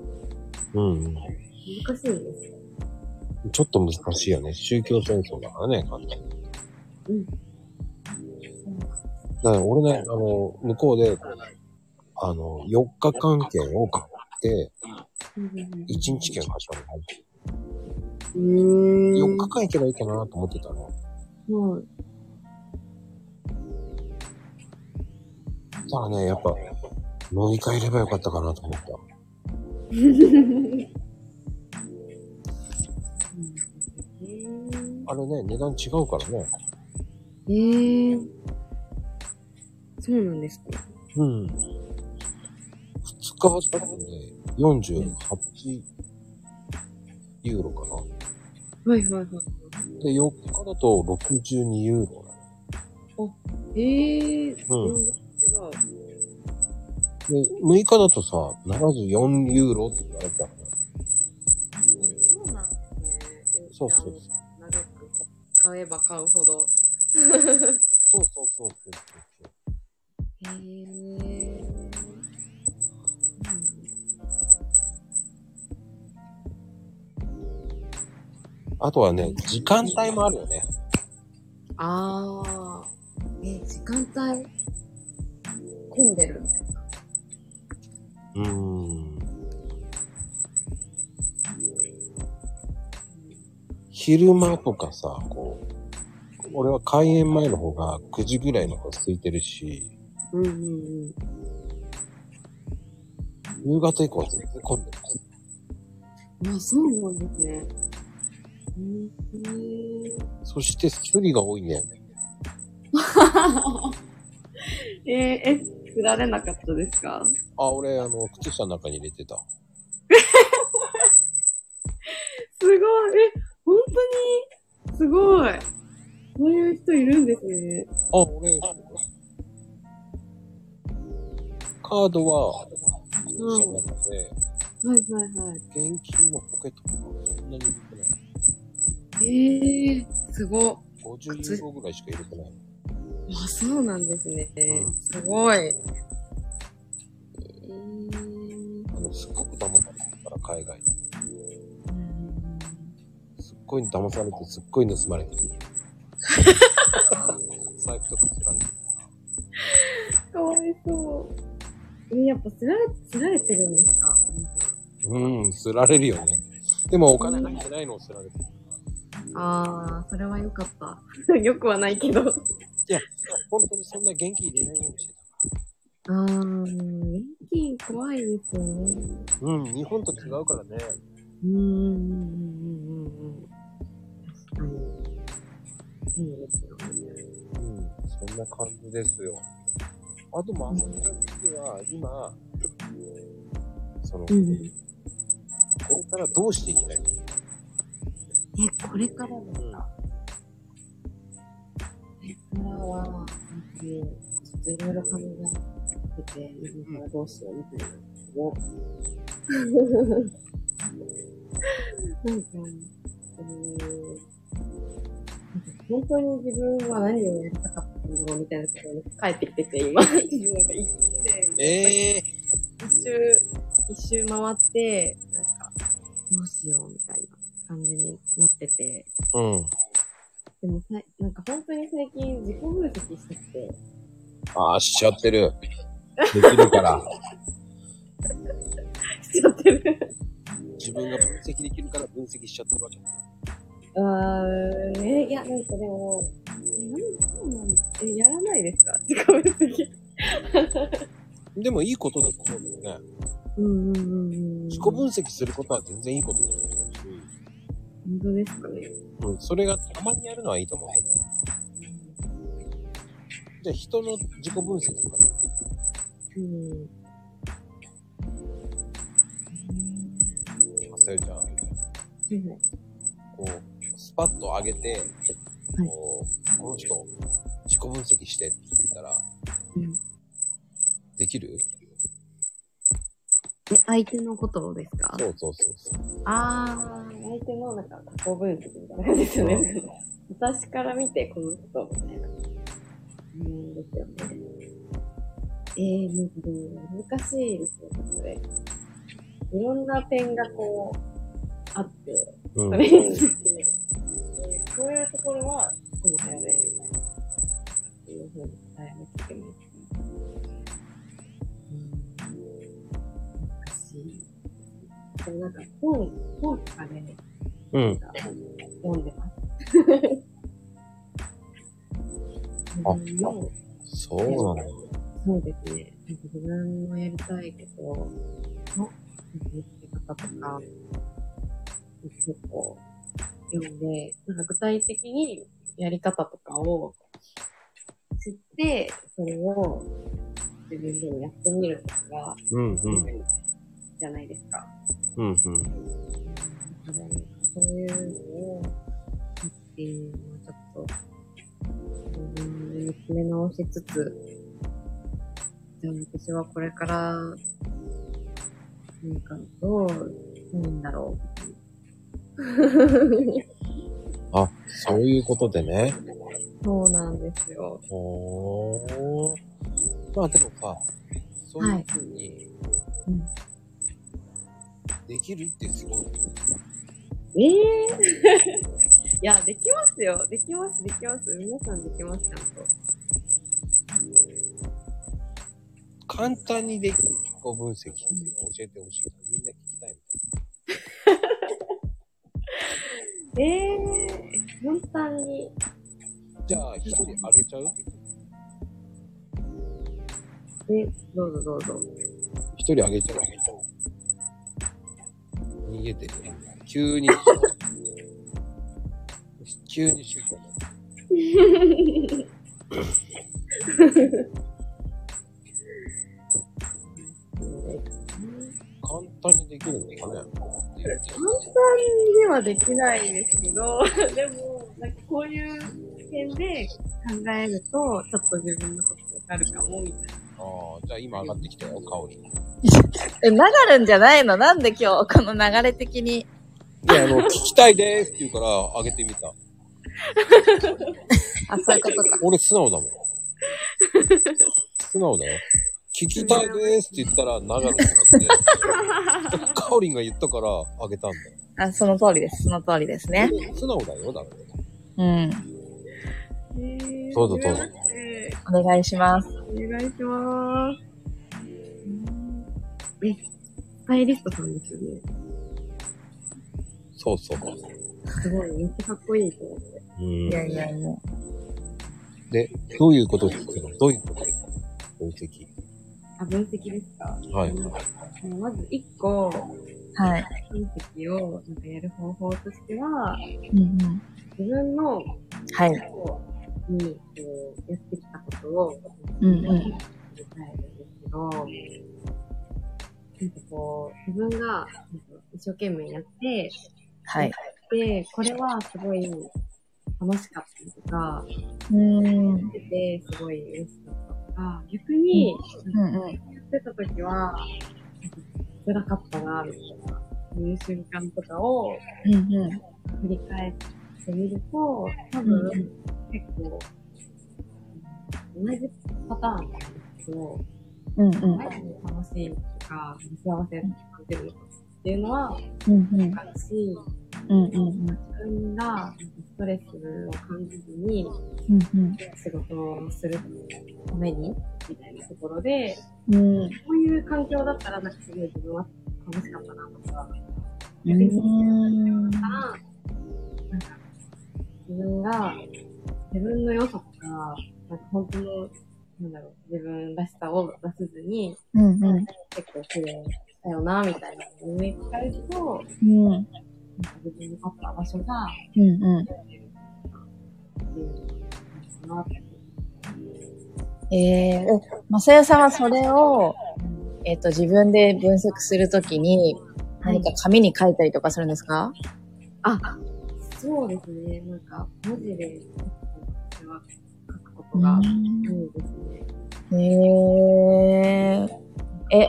うん。難しいんですかちょっと難しいよね。宗教戦争だからね、簡単に。うん。だから俺ね、あの、向こうで、あの、4日間券を買って、1日券買ったの。うーん。4日間行けばいいかなと思ってたの。はい。ただね、やっぱ、乗り換えればよかったかなと思った。あれね、値段違うからね。えー、そうなんですかうん。2日だとね、48ユーロかな。はいはいはい。で、4日だと62ユーロだね。えー、うん違う。で、6日だとさ、74ユーロって言われたからね。そうなんですね。そうそうそう長く買えば買うほど。そうそうそうそうそう。へえ。あとはね、時間帯もあるよね。ああ。え、時間帯混んでるうーん。昼間とかさ、こう、俺は開園前の方が9時ぐらいの方が空いてるし、うんうんうん。夕方以降は絶対混んでる。あ、そうなんですね。うん。そしてスリが多いんだよね。[LAUGHS] えー、え、振られなかったですか？あ、俺、あの、靴下の中に入れてた。[LAUGHS] すごい。え、本当に？すごい。そういう人いるんですね。あ、俺、カードは、靴下の中で、はいはいはい。現金のポケットそんなに入れてない。ええー、すごっ。50ユーロぐらいしか入れてない。あ、そうなんですね。うんすごい。えーあの、すっごく騙されてるから、海外に。うんすっごい騙されて、すっごい盗まれてる。財布とか釣られてる。かわいそう。え、やっぱすられ、すられてるんですか？うん、釣られるよね。でもお金入ってないの？を釣られてる。ああ、それはよかった。[LAUGHS] よくはないけど。あいや、本当にそんな現金入れないようにしてた。あ、現金怖いですよね。うん、日本と違うからね。うーん、うん、うん、うん、うん。確かに。そうですよね。うん、そんな感じですよ。あと、まあ、アメリカにしては、今、その、うん。これからどうしていきたいえ、これからですかこれからは、なんかちょっといろいろ考えてて、今からどうしようみたいなんですけど。なんか、うー、なんか本当に自分は何をやりたかったんだろうみたいなところに帰ってきてて、今。自分が一年ええ一周、一周回って、なんか、どうしようみたいな感じになってて。うん。でもさ、なんか本当に最近自己分析してきて、ああ、しちゃってる。できるから。しちゃってる。自分が分析できるから分析しちゃってるわけ。あー、ね、いや、なんかでも、え、なんえ、やらないですか？自己分析。でもいいことだと思うんだよね。うんうんうんうん。自己分析することは全然いいことだと思うし、本当ですかね？うん、それがたまにやるのはいいと思うけど。じゃあ人の自己分析とかうん。まさよちゃん、こはいはい。う、スパッと上げて、こう、この人、自己分析してって言ったら、うんできる？え、相手のことですか？そうそうそう。あー、相手のなんか過去分析みたいな感じですよね。[LAUGHS] 私から見てこの人みたいな。うんですよね。えー、なん難しいですよね、それ。いろんな点がこう、あって、うんそれについて、えーこういうところは、この早めみたいな。っていうふうに答えなきゃいけない。うん。難しい。でもなんか本、本とかで、うん。読んでます。あ自分の。そうなんだ。そうですね。なんか自分のやりたいことの見つけ方とか、結構読んで、なんか具体的にやり方とかを知って、それを自分でもやってみるのが、うんうん。じゃないですか。うんうん。そういうのを、っていうのはちょっと、うん、見つめ直しつつ、じゃあ私はこれから、なんか、どう、いいんだろ [LAUGHS] あ、そういうことでね。う。そうなんですよ。ほー。まあでもさ、そういうふうに、うんできるってすごい。ええ [LAUGHS] いや、できますよ。できます、できます。皆さんできます、ちゃんと。簡単にできる自己分析っていうのを教えてほしい。みんな聞きたいみええ簡単に。たい。じゃあ、一人あげちゃうえ、どうぞどうぞ。一人あげちゃう。逃げてる。急に。急にシュッと。簡 [LAUGHS] できるのかね。簡単ではできないですけど、でも、なんかこういう点で考えると、ちょっと自分のことわかるかも、みたいな。ああ、じゃあ今上がってきたよ、香り。え、流るんじゃないの？なんで今日、この流れ的に？いや、あの、聞きたいですって言うから、上げてみた。[LAUGHS] あ、そういうことか。俺素直だもん。素直だよ。聞きたいですって言ったら、長野じゃなくて、[LAUGHS] カオリンが言ったから、あげたんだよ。あ、その通りです。その通りですね。素直だよ、だって。うん。えーどうぞどうぞえお願いします。ーお願いします。え、スタイリストさんですよね。そうそう。すごい、めっちゃかっこいいと思って。うんい。やいやいや。で、どういうこと聞くのどういうこと分析。あ、分析ですか？はい。まず一個、はい。分析をなんかやる方法としては、うんうん。自分のはい。にこうやってきたことをうんうん。振り返るんですけど、なんかこう、自分が一生懸命やって、はい。で、これはすごい楽しかったりとか、うーん。出てすごい嬉しかった逆に、うんうん。やってた時は、辛かったな、みたいな、そういう瞬間とかをうんうん。振り返ってみると、多分、結構、同じパターンなんですけど、うんうん。何に楽しいとか、幸せを感じるっていうのは、うんうん。わかるし、うんうんうん。自分がストレスを感じずにうん仕事をするために、みたいなところで、うん。うん。こういう環境だったら、なんかすごい自分は楽しかったなとか、うーん。から、なんか、自分が、自分の良さとか、なんか本当の、なんだろう、自分らしさを出せずに、うんうん。結構苦労したよな、みたいなのを聞かれると、うん。なんか自分に合った場所が、うんうん。ええー、まさやさんはそれを、えっ、と、自分で分析するときに、何か紙に書いたりとかするんですか、あ、そうですね。なんか、文字で、私は書くことが多いですね。へえ。え、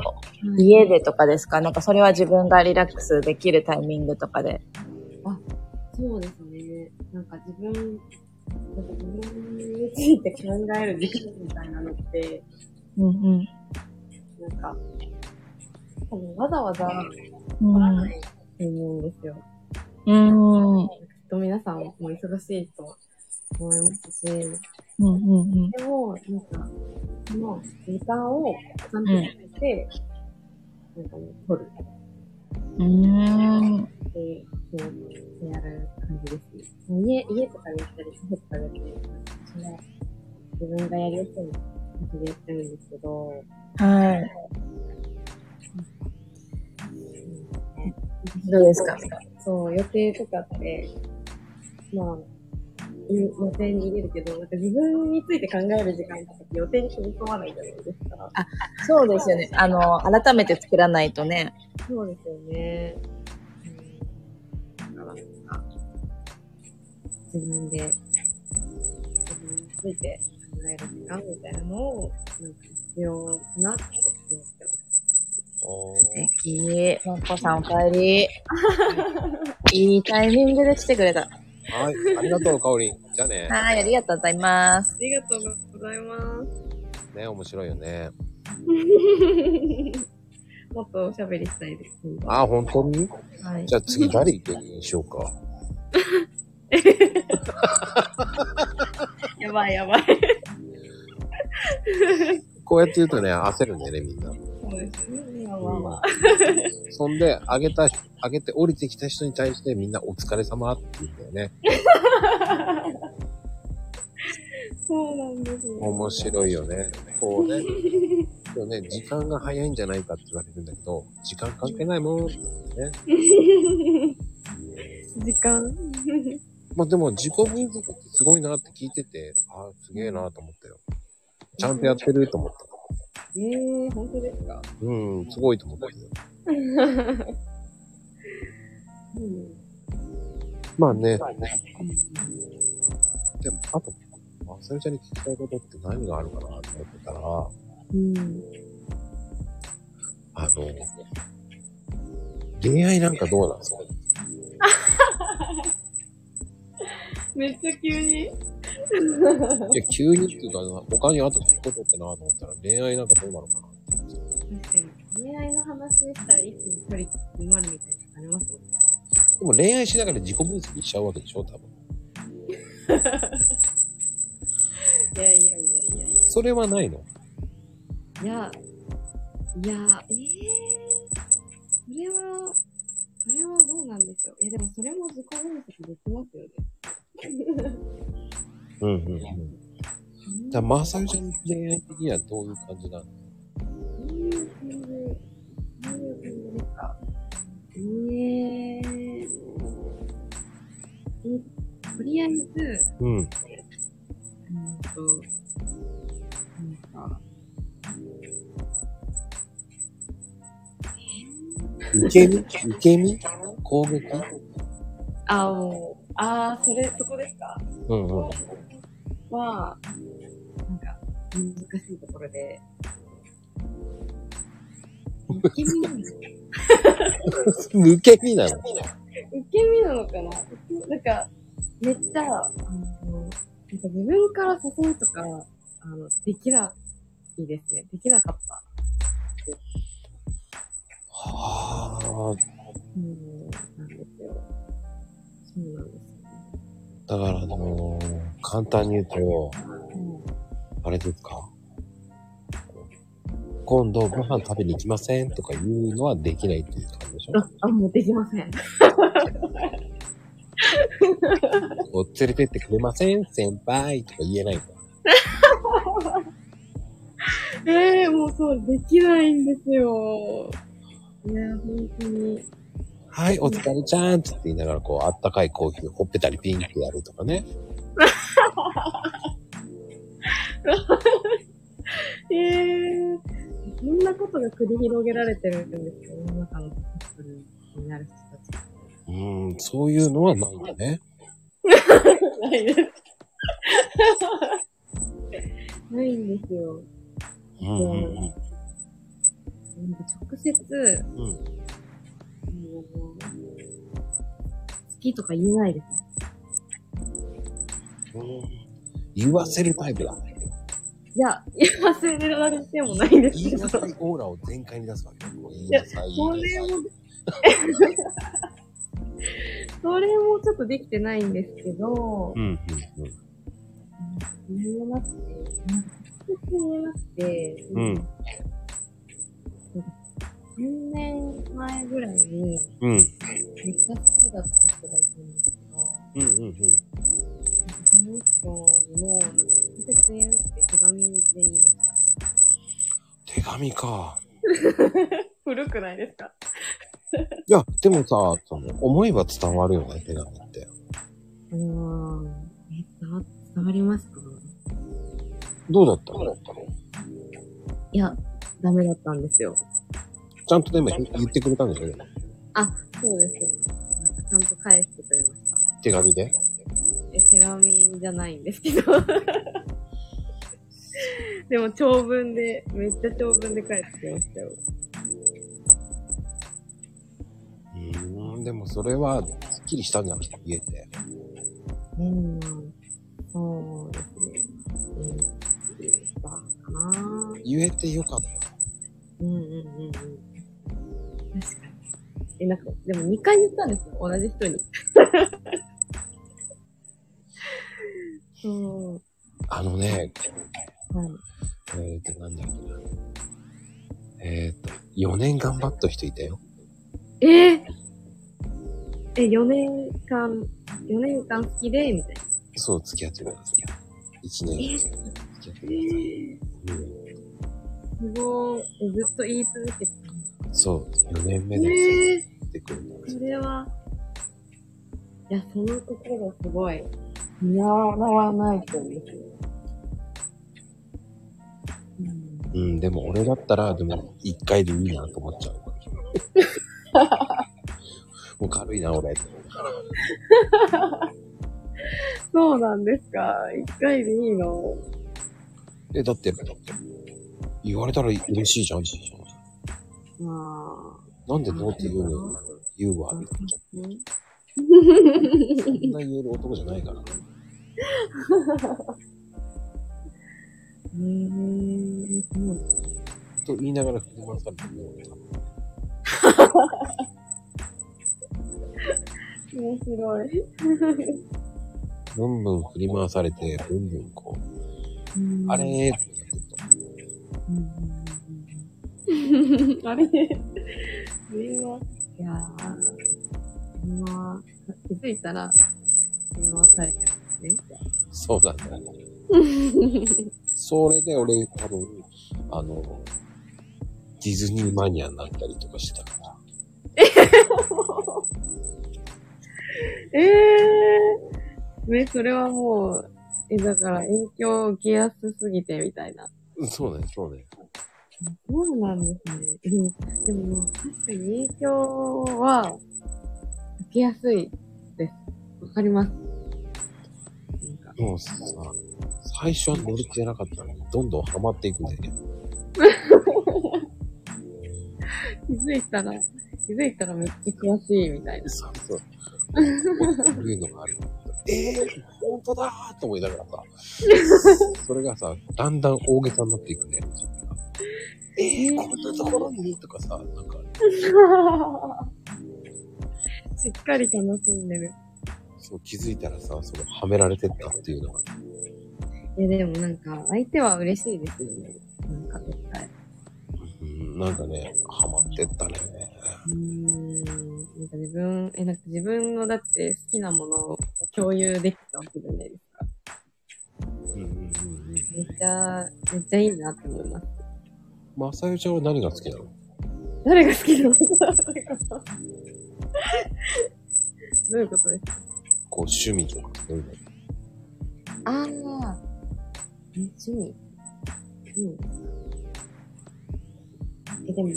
家でとかですか？なんかそれは自分がリラックスできるタイミングとかで。そうですね。なんか自分、なんか自分について考える時間みたいなのって、うんうん。なんか、多分わざわざうん。取らないと思うんですよ。うん。きっと皆さんも忙しいと思いますし、うんうんうん。でも、なんか、その時間をちゃんと決めて、なんかね、取るうーん。って、そう、やる感じですね。家、家とかでやったり、カフェとかでやったり、その、自分がやりやすい感じでやってるんですけど、はい。どうですかそう、予定とかって、まあ、予定に入れるけど、なんか自分について考える時間とかって予定に組み込まないじゃないですか。そうですよね。あの、改めて作らないとね。そうですよね。自分で、自分について考える時間みたいなのを、なんか必要かなって思ってます。素敵。まこさんお帰り。[LAUGHS] いいタイミングで来てくれた。はい。ありがとう、かおりん。じゃあね。はい、ありがとうございます。ありがとうございます。ね、面白いよね。[LAUGHS] もっとおしゃべりしたいです。あ、本当に？はい。じゃあ次誰芸人にしようか。[LAUGHS] やばいやばい。こうやって言うとね、焦るんだよね、みんな。そうですね。まあまあまあ。そんで、あげた、あげて降りてきた人に対してみんなお疲れ様って言うんだよね。[LAUGHS] そうなんですね。面白いよね。こうね。でもね、時間が早いんじゃないかって言われるんだけど、時間関係ないもん。ね。[LAUGHS] 時間まあでも自己分析ってすごいなって聞いてて、あすげえなと思ったよ。ちゃんとやってると思った。ええー、本当ですか？うん、すごいと思ったよ。うん。まあね。でも、あと、まさみちゃんに聞きたいことって何があるかなと思ってたら、うん。あの、恋愛なんかどうなんですか？[LAUGHS] めっちゃ急に [LAUGHS] いや、急にっていうか、他にあと聞くことってなと思ったら、恋愛なんかどうなのかな確かに。恋愛の話したら一気に距離詰まるみたいになりますもんね。でも恋愛しながら自己分析しちゃうわけでしょ多分。いやいやいやいやいや。それはないの？いや、いや、ええそれは、それはどうなんでしょう。いや、でもそれも自己分析できますよね。うんうんうん。じゃあ、まさみちゃんの恋愛的にはどういう感じなの？どういう感じ、どういう感じですか？えええとりあえず、うん。うんと、なんか、受け身受け身攻撃あ、もう、あー、それ、そこですか？うんうん。は、なんか、難しいところで、受け身なんですか受け身なの？受け身なのかな？なんか、めっちゃ、あの、なんか自分から誘うとか、あの、できないですね。できなかった。はあ。うん、なんですよ。そうなんです。だから、あのー簡単に言うと、うんあれですか？今度ご飯食べに行きませんとか言うのはできないっていう感じでしょ？あ、あ、もうできません。こう連れてってくれません？先輩とか言えないんだ。え [LAUGHS] えー、もうそう、できないんですよ。いや、本当に。はい、お疲れちゃんって言いながら、こう、あったかいコーヒーをほっぺたにピンってやるとかね。[LAUGHS] ええそんなことが繰り広げられてるんですよ、世の中のカップルになる人たち。うーん、そういうのはないんだね。[LAUGHS] ないです。ないんですよ。うんうん直接、うん。好きとか言えないです。言わせるタイプだ。いや、言わせられてもないんですけど。言いなさいオーラを全開に出すわけよ。こう言いなさい、そ。れも、[LAUGHS] それもちょっとできてないんですけど、うんうんうん。言えなくて、言えなくて、うん3年前ぐらいに、うん。めっちゃ好きだった人がいたんですけど、うんうんうん。その人にも、なんか直接言えなくて手紙で言いました。手紙か。[LAUGHS] 古くないですか？[LAUGHS] いや、でもさ、その、思いは伝わるよね、手紙って。うーん。え、伝わ伝わりますか？どうだったの？いや、ダメだったんですよ。ちゃんとでも言ってくれたんでしょ？でもあ、そうです。ちゃんと返してくれました。手紙で？え、手紙じゃないんですけど。[LAUGHS] でも長文で、めっちゃ長文で返ってきましたよ。うーん、でもそれは、すっきりしたんじゃなくて、家で。うん。そうですね。うん。かな言えてよかった。うんうんうんうん。確かに。え、なんか、でも2回言ったんですよ。同じ人に。[LAUGHS] そう。あのね、はい。えーと、なんだっけな。えーと、4年頑張った人いたよ。えー、え、4年間、4年間好きで、みたいな。そう、付き合ってください。1年え付き合ってください。すごい。えずっと言い続けてうん、そう、4年目た。でえ言ってくるんだそれは、いや、その心すごい、見習わないとですよ。うんうん、でも俺だったら、でも1回でいいなと思っちゃう。[LAUGHS] もう軽いな、俺。そうなんですか一回でいいの？え、だって、言われたら嬉しいじゃん。まなんでノーって言うの言うわ。あ。うんそんな言える男じゃないから。へーそうと言いながら振り回されてるよ。面白い。ブンブン振り回されて、ブンブンこう、あれーってやってると。うんあれ？電話いやー、電話、気づいたら、電話されてますね。そうだよ。それで俺多分、あの、ディズニーマニアになったりとかしてたから。え [LAUGHS] えー。ね、それはもう、え、だから影響を受けやすすぎてみたいな。うんそうね、そうね。そうなんですね。でも、でも確かに影響は受けやすいです。わかります。なんかもうさ、最初は乗れてなかったのに、どんどんハマっていくんだよね。気づいたら、気づいたらめっちゃ詳しいみたいな。そうそう。そういうのがある。えー、本当だーと思いながらさ、それがさ、だんだん大げさになっていくね。えー、こんなところに？とかさ、なんか、しっかり楽しんでる。そう気づいたらさ、その、はめられてったっていうのが、いや、でもなんか、相手は嬉しいですよね。なんか絶対。うん、なんかね、ハマってったね。うーん。なんか自分、え、なんか自分のだって好きなものを共有できたわけじゃないですか。うんうんうんうん。めっちゃ、めっちゃいいなって思います。まさゆちゃんは何が好きなの？誰が好きなの？どういうことどういうことですか？こう、趣味とか、そういうの。ああ、趣味。うん。え、でも、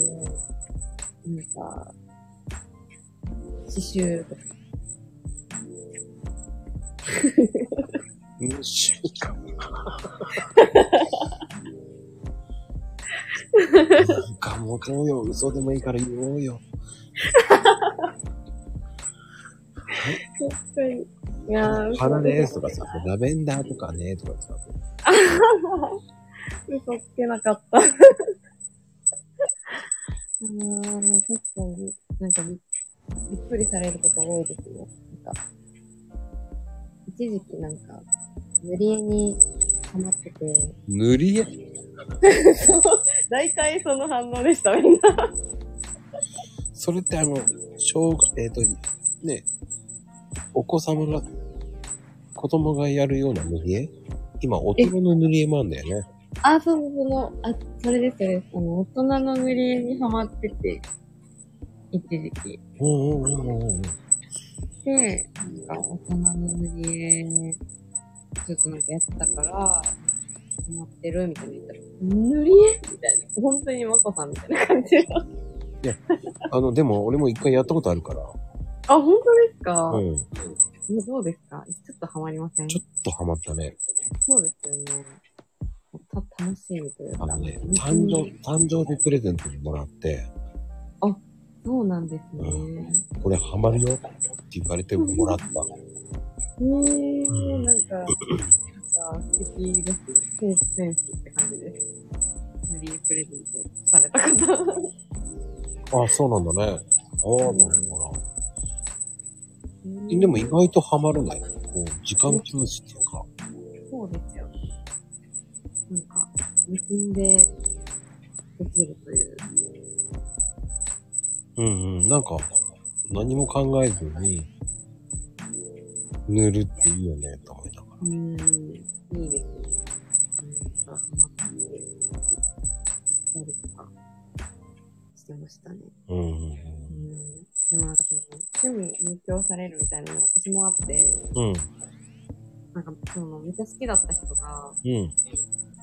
なんか、刺繍とか。[LAUGHS] 趣味か。なんかもうどうよ、嘘でもいいから言おうよ。確かに。いやー、花ですとかさ、ラベンダーとかね、とかさ、[LAUGHS] 嘘つけなかった。うーん、確かに、なんかびびっくりされること多いですよ。なんか、一時期なんか、塗り絵にハマってて、塗り絵？[LAUGHS] そう、大体その反応でした、みんな。それってあの、小学、えっ、と、ね、お子様が、子供がやるような塗り絵？今、大人の塗り絵もあるんだよね。あ、そうその、あ、それです、それです。あの、大人の塗り絵にハマってて、一時期。うんうんうんうんうん。で、なんか、大人の塗り絵、ちょっとなんかやってたから、ハマってるみたいな言ったら、塗り絵？みたいな。本当にまこさんみたいな感じで。あの、でも俺も一回やったことあるから、あ、本当ですか、うん。えどうですか？ちょっとハマりません？ちょっとハマったね。そうですよね。た、楽しみというか。あのね、誕に生、誕生日プレゼントにもらって、そうなんですね。これハマるよって言われてもらった。えー、なんか、なんか素敵です。センス、センスって感じです。塗り絵プレゼントされた方。[LAUGHS] あ、そうなんだね。ああ、なるほどな。でも意外とハマるね。こう、時間潰しっていうか。そうですよ。なんか、結んでできるという。うんうん。なんか、何も考えずに、塗るっていいよね、と思いながら。うーん、いいですね。なんか、ハマって、やったりとか、してましたね。うんうんうん。でもなんかその、趣味に強される。みたいなの私もあって、うん。なんかその、めっちゃ好きだった人が、うん。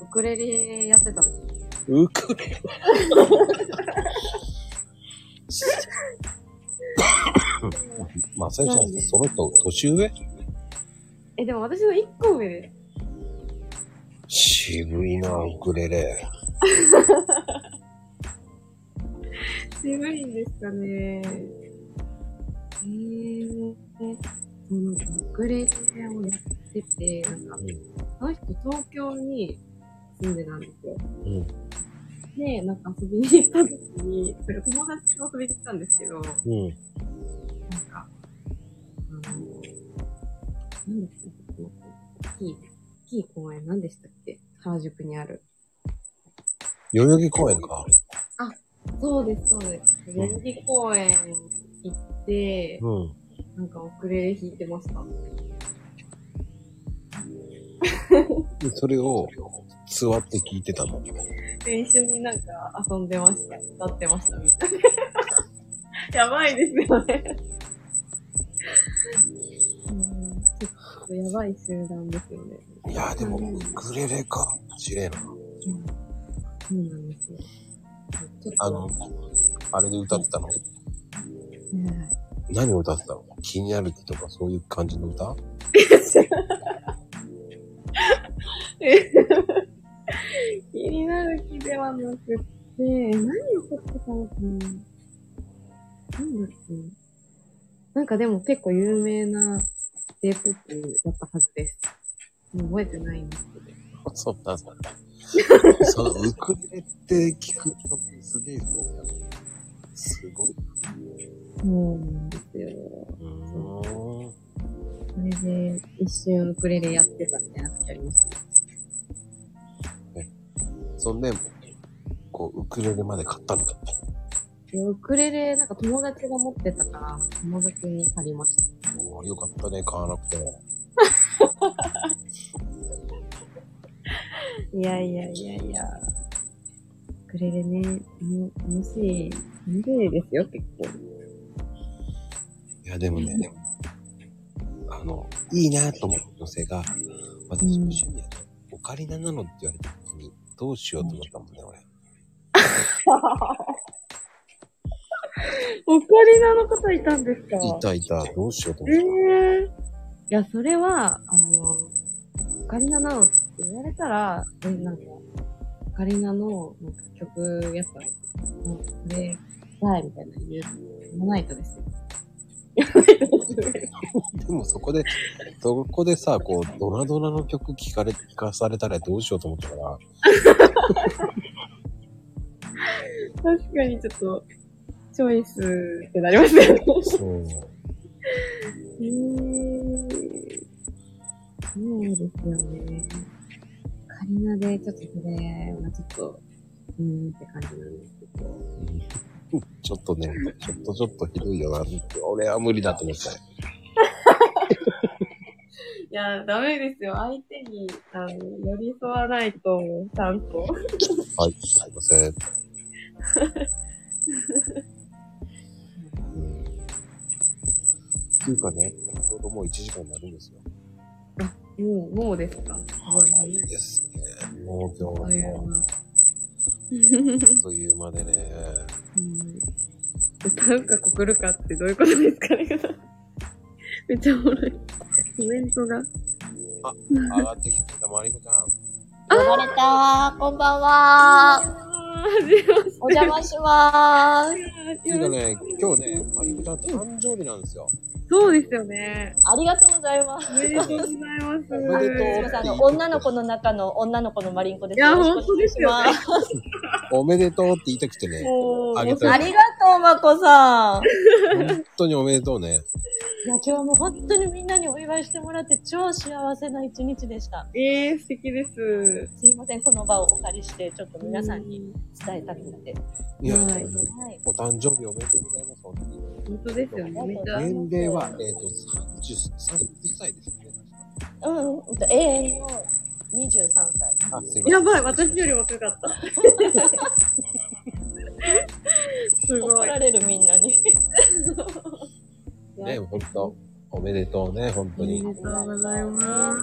ウクレレやってたんですよ。ウクレレ。まあ、最初はその人、年上え、でも私の一個上で渋いな、ウクレレ。す。[LAUGHS] 渋いんですかね。えー、その、ウクレレをやってて、なんか、その人東京に住んでたんですよ。うん。で、なんか遊びに行った時に、なんか友達と遊びに行ったんですけど、なんか、うん。あの、なんだっけ、大きい、大きい公園、何でしたっけ？原宿にある。代々木公園か。そうです、そうです。代々木公園行って、うん。なんかウクレレ弾いてました。でそれを、座って聞いてたの。で、一緒になんか遊んでました。歌ってました、みんなで。[LAUGHS] やばいですよね。うん、ちょっとやばい集団ですよね。いや、でも、ウクレレか。面白いな。うんそうなんですよ。あの、あれで歌ってたの？はい何を歌ってたの？気になるとかそういう感じの歌？[LAUGHS] 気になる気ではなくって、何を撮ってたのかな？なんだっけ？なんかでも結構有名な J-POP だった。はずです。もう覚えてないんですけど。そうなんだ。そのウクレレって聞く曲すげえそうやすごい。そうなんですよ。うーん。それで一瞬ウクレレやってた。みた。いな時ありますね。そんで、こう、ウクレレまで買った。の。でウクレレ、なんか友達が持ってた。から、友達に借りました。おーよかったね、買わなくて。いやいやいやいや。クレレね、も楽しい、楽しいですよ、結構。いや、でもね、あの、いいなと思う女性が、私の趣味はね、オカリナなのって言われた時に、どうしようと思ったもんね、俺。[LAUGHS] オカリナの方いたんですか？いたいた、どうしようと思えっえいや、それは、あの、オカリナなのって言われたら、え、なんか、オカリナのなんか曲、やっぱ、もうこれ、だいみたいな言う、言わないとですよ。言わないとですよ。た。でもそこで、そこでさ、こう、ドナドナの曲聴かれ、聴かされたらどうしようと思ったから、[LAUGHS] 確かにちょっと、チョイスってなりますよね。そう。へーそうですよね。カリナでちょっとそれはちょっと、うーんって感じなんですけど。ちょっとね、ちょっとちょっとひどいよな。俺は無理だと思ったよ。[LAUGHS] いや、ダメですよ。相手に、あの、寄り添わないと、ちゃんと。はい、すいません。[LAUGHS] っていうかね、ちょうどもう1時間になるんですよ。もう、もうですか？すごいいいね。ですね。もう今ああいう日も、な。あっという間でね。うん歌うか告るかってどういうことですかねめっちゃおもろい。コメントが。上がってきてたマリコちゃん。呼ばれたこんばんは。[LAUGHS] お邪魔しまーす。っていうかね、今日ね、マリコちゃん誕生日なんですよ。そうですよね。ありがとうございます。おめでとうございます。おめでとうすみません、あの、女の子の中の女の子のマリンコです。いやよろしくお願いします本おめでとうって言いたくてね、もう、あげてありがとう、まこさん。本当におめでとうね。いや、今日はもう本当にみんなにお祝いしてもらって超幸せな一日でした。えー、素敵です。すいません、この場をお借りして、ちょっと皆さんに伝えたくて。いや、はいはい。お誕生日おめでとうございます。本当に本当ですよね。めっちゃ。年齢は、えっ、と、30、31歳ですね。うん、うんと、永遠の23歳。あ、すいません。やばい、私より若かった。[LAUGHS] すごい。怒られるみんなに。ね、本当おめでとうね、本当に。おめでとうございます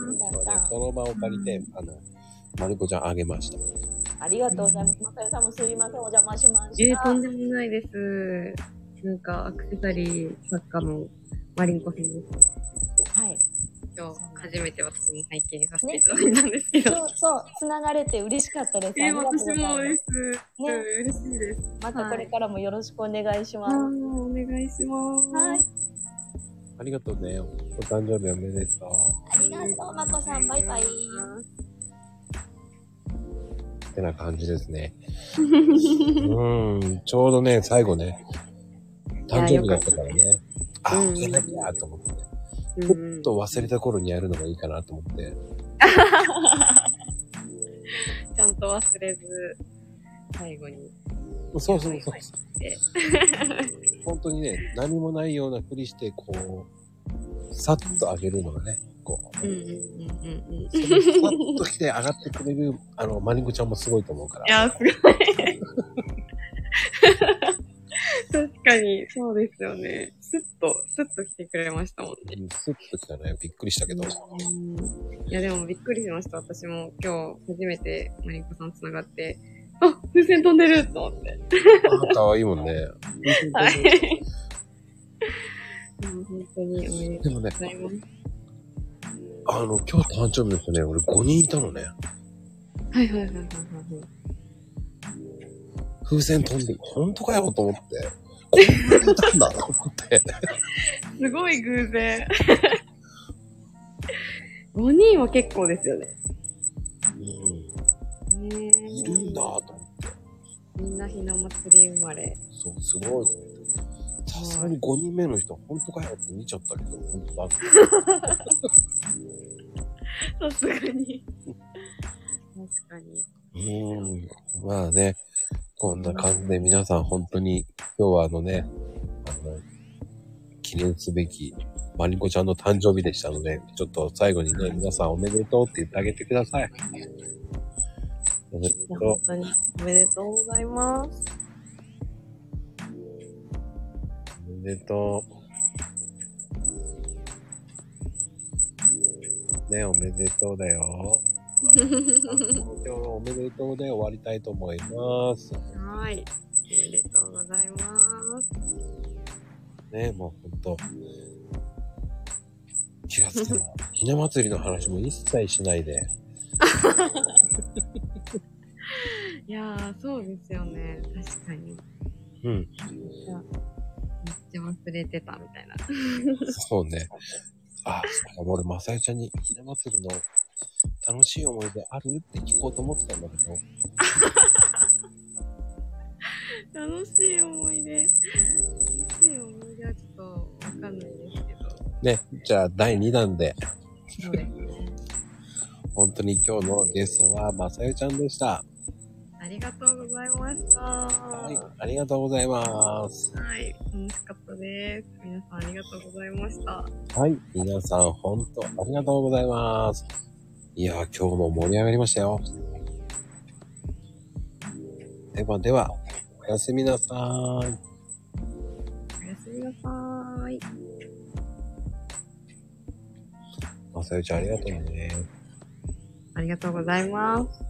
この場を借りて、あの、まるこちゃんあげました。ありがとうございます。まさよさんもすいません、お邪魔しました。えー、とんでもないです。なんか、アクセサリー作家のマリンコさんです。はい。今日、初めて私も拝見させていただいたんですけど。そう、そう、つながれて嬉しかったです。えー、私もです。ね嬉しいです。またこれからもよろしくお願いします。あーお願いします。はい。ありがとうね。お誕生日おめでとう。ありがとう、まこさん。バイバイ。な感じですね。うーん、ちょうどね、最後ね、誕生日だったからね。あ、うんなきゃと思って。うんちょっと忘れた頃にやるのがいいかなと思って。[LAUGHS] ちゃんと忘れず、最後に。そうそうそうえ。本当にね、何もないようなふりして、こう、さっと上げるのがね、こう、うんうんうんうんうん。そのさっと来て上がってくれる、[LAUGHS] あの、マリンコちゃんもすごいと思うから。いや、すごい。[LAUGHS] 確かに、そうですよね。スッと、スッと来てくれましたもんね。うんスッと来たね。びっくりしたけど。うんいや、でもびっくりしました。私も今日初めてマリコさん繋がって、あ、風船飛んでると思って。あ可愛いもんね。はい。うん本当におめでとうご、ざいます。あの、今日誕生日の人ね、俺5人いたのね。はいはいはいはいはい。風船飛んで、本当かよと思って。こんなにいたんだと思って。[LAUGHS] すごい偶然。[LAUGHS] 5人は結構ですよね。うん。ねいるんだと思って。みんなひな祭り生まれ。そう、すごいと思って。さすがに5人目の人、本当かよって見ちゃったけど、本当だ。[LAUGHS] さすがに。確かに。うーん。まあね、こんな感じで皆さん本当に、今日はあのね、あの、記念すべき、マリコちゃんの誕生日でしたので、ちょっと最後にね、皆さんおめでとうって言ってあげてください。おめでと本当におめでとうございます。めでとう。ね、おめでとうだよ。[LAUGHS] 今日のおめでとうで終わりたいと思います。はい。おめでとうございます。ね、もうほんと。気がつけば、ひな祭りの話も一切しないで。[LAUGHS] いやー、そうですよね。確かに。うん。めっちゃ忘れてたみたいな。そうね。あ、俺、まさゆちゃんにひな祭りの楽しい思い出ある？って聞こうと思ってたんだけど。[LAUGHS] 楽しい思い出。楽しい思い出はちょっとわかんないですけど。ね、じゃあ第2弾で、そうですね。本当に今日のゲストはまさゆちゃんでした。ありがとうございました。は、はいありがとうございます。はい。楽しかったです。皆さんありがとうございました。はい、皆さん本当ありがとうございます。いやー、今日も盛り上がりましたよ。ではでは、おやすみなさーい。おやすみなさーい。まさゆちゃんありがとうね。ありがとうございます。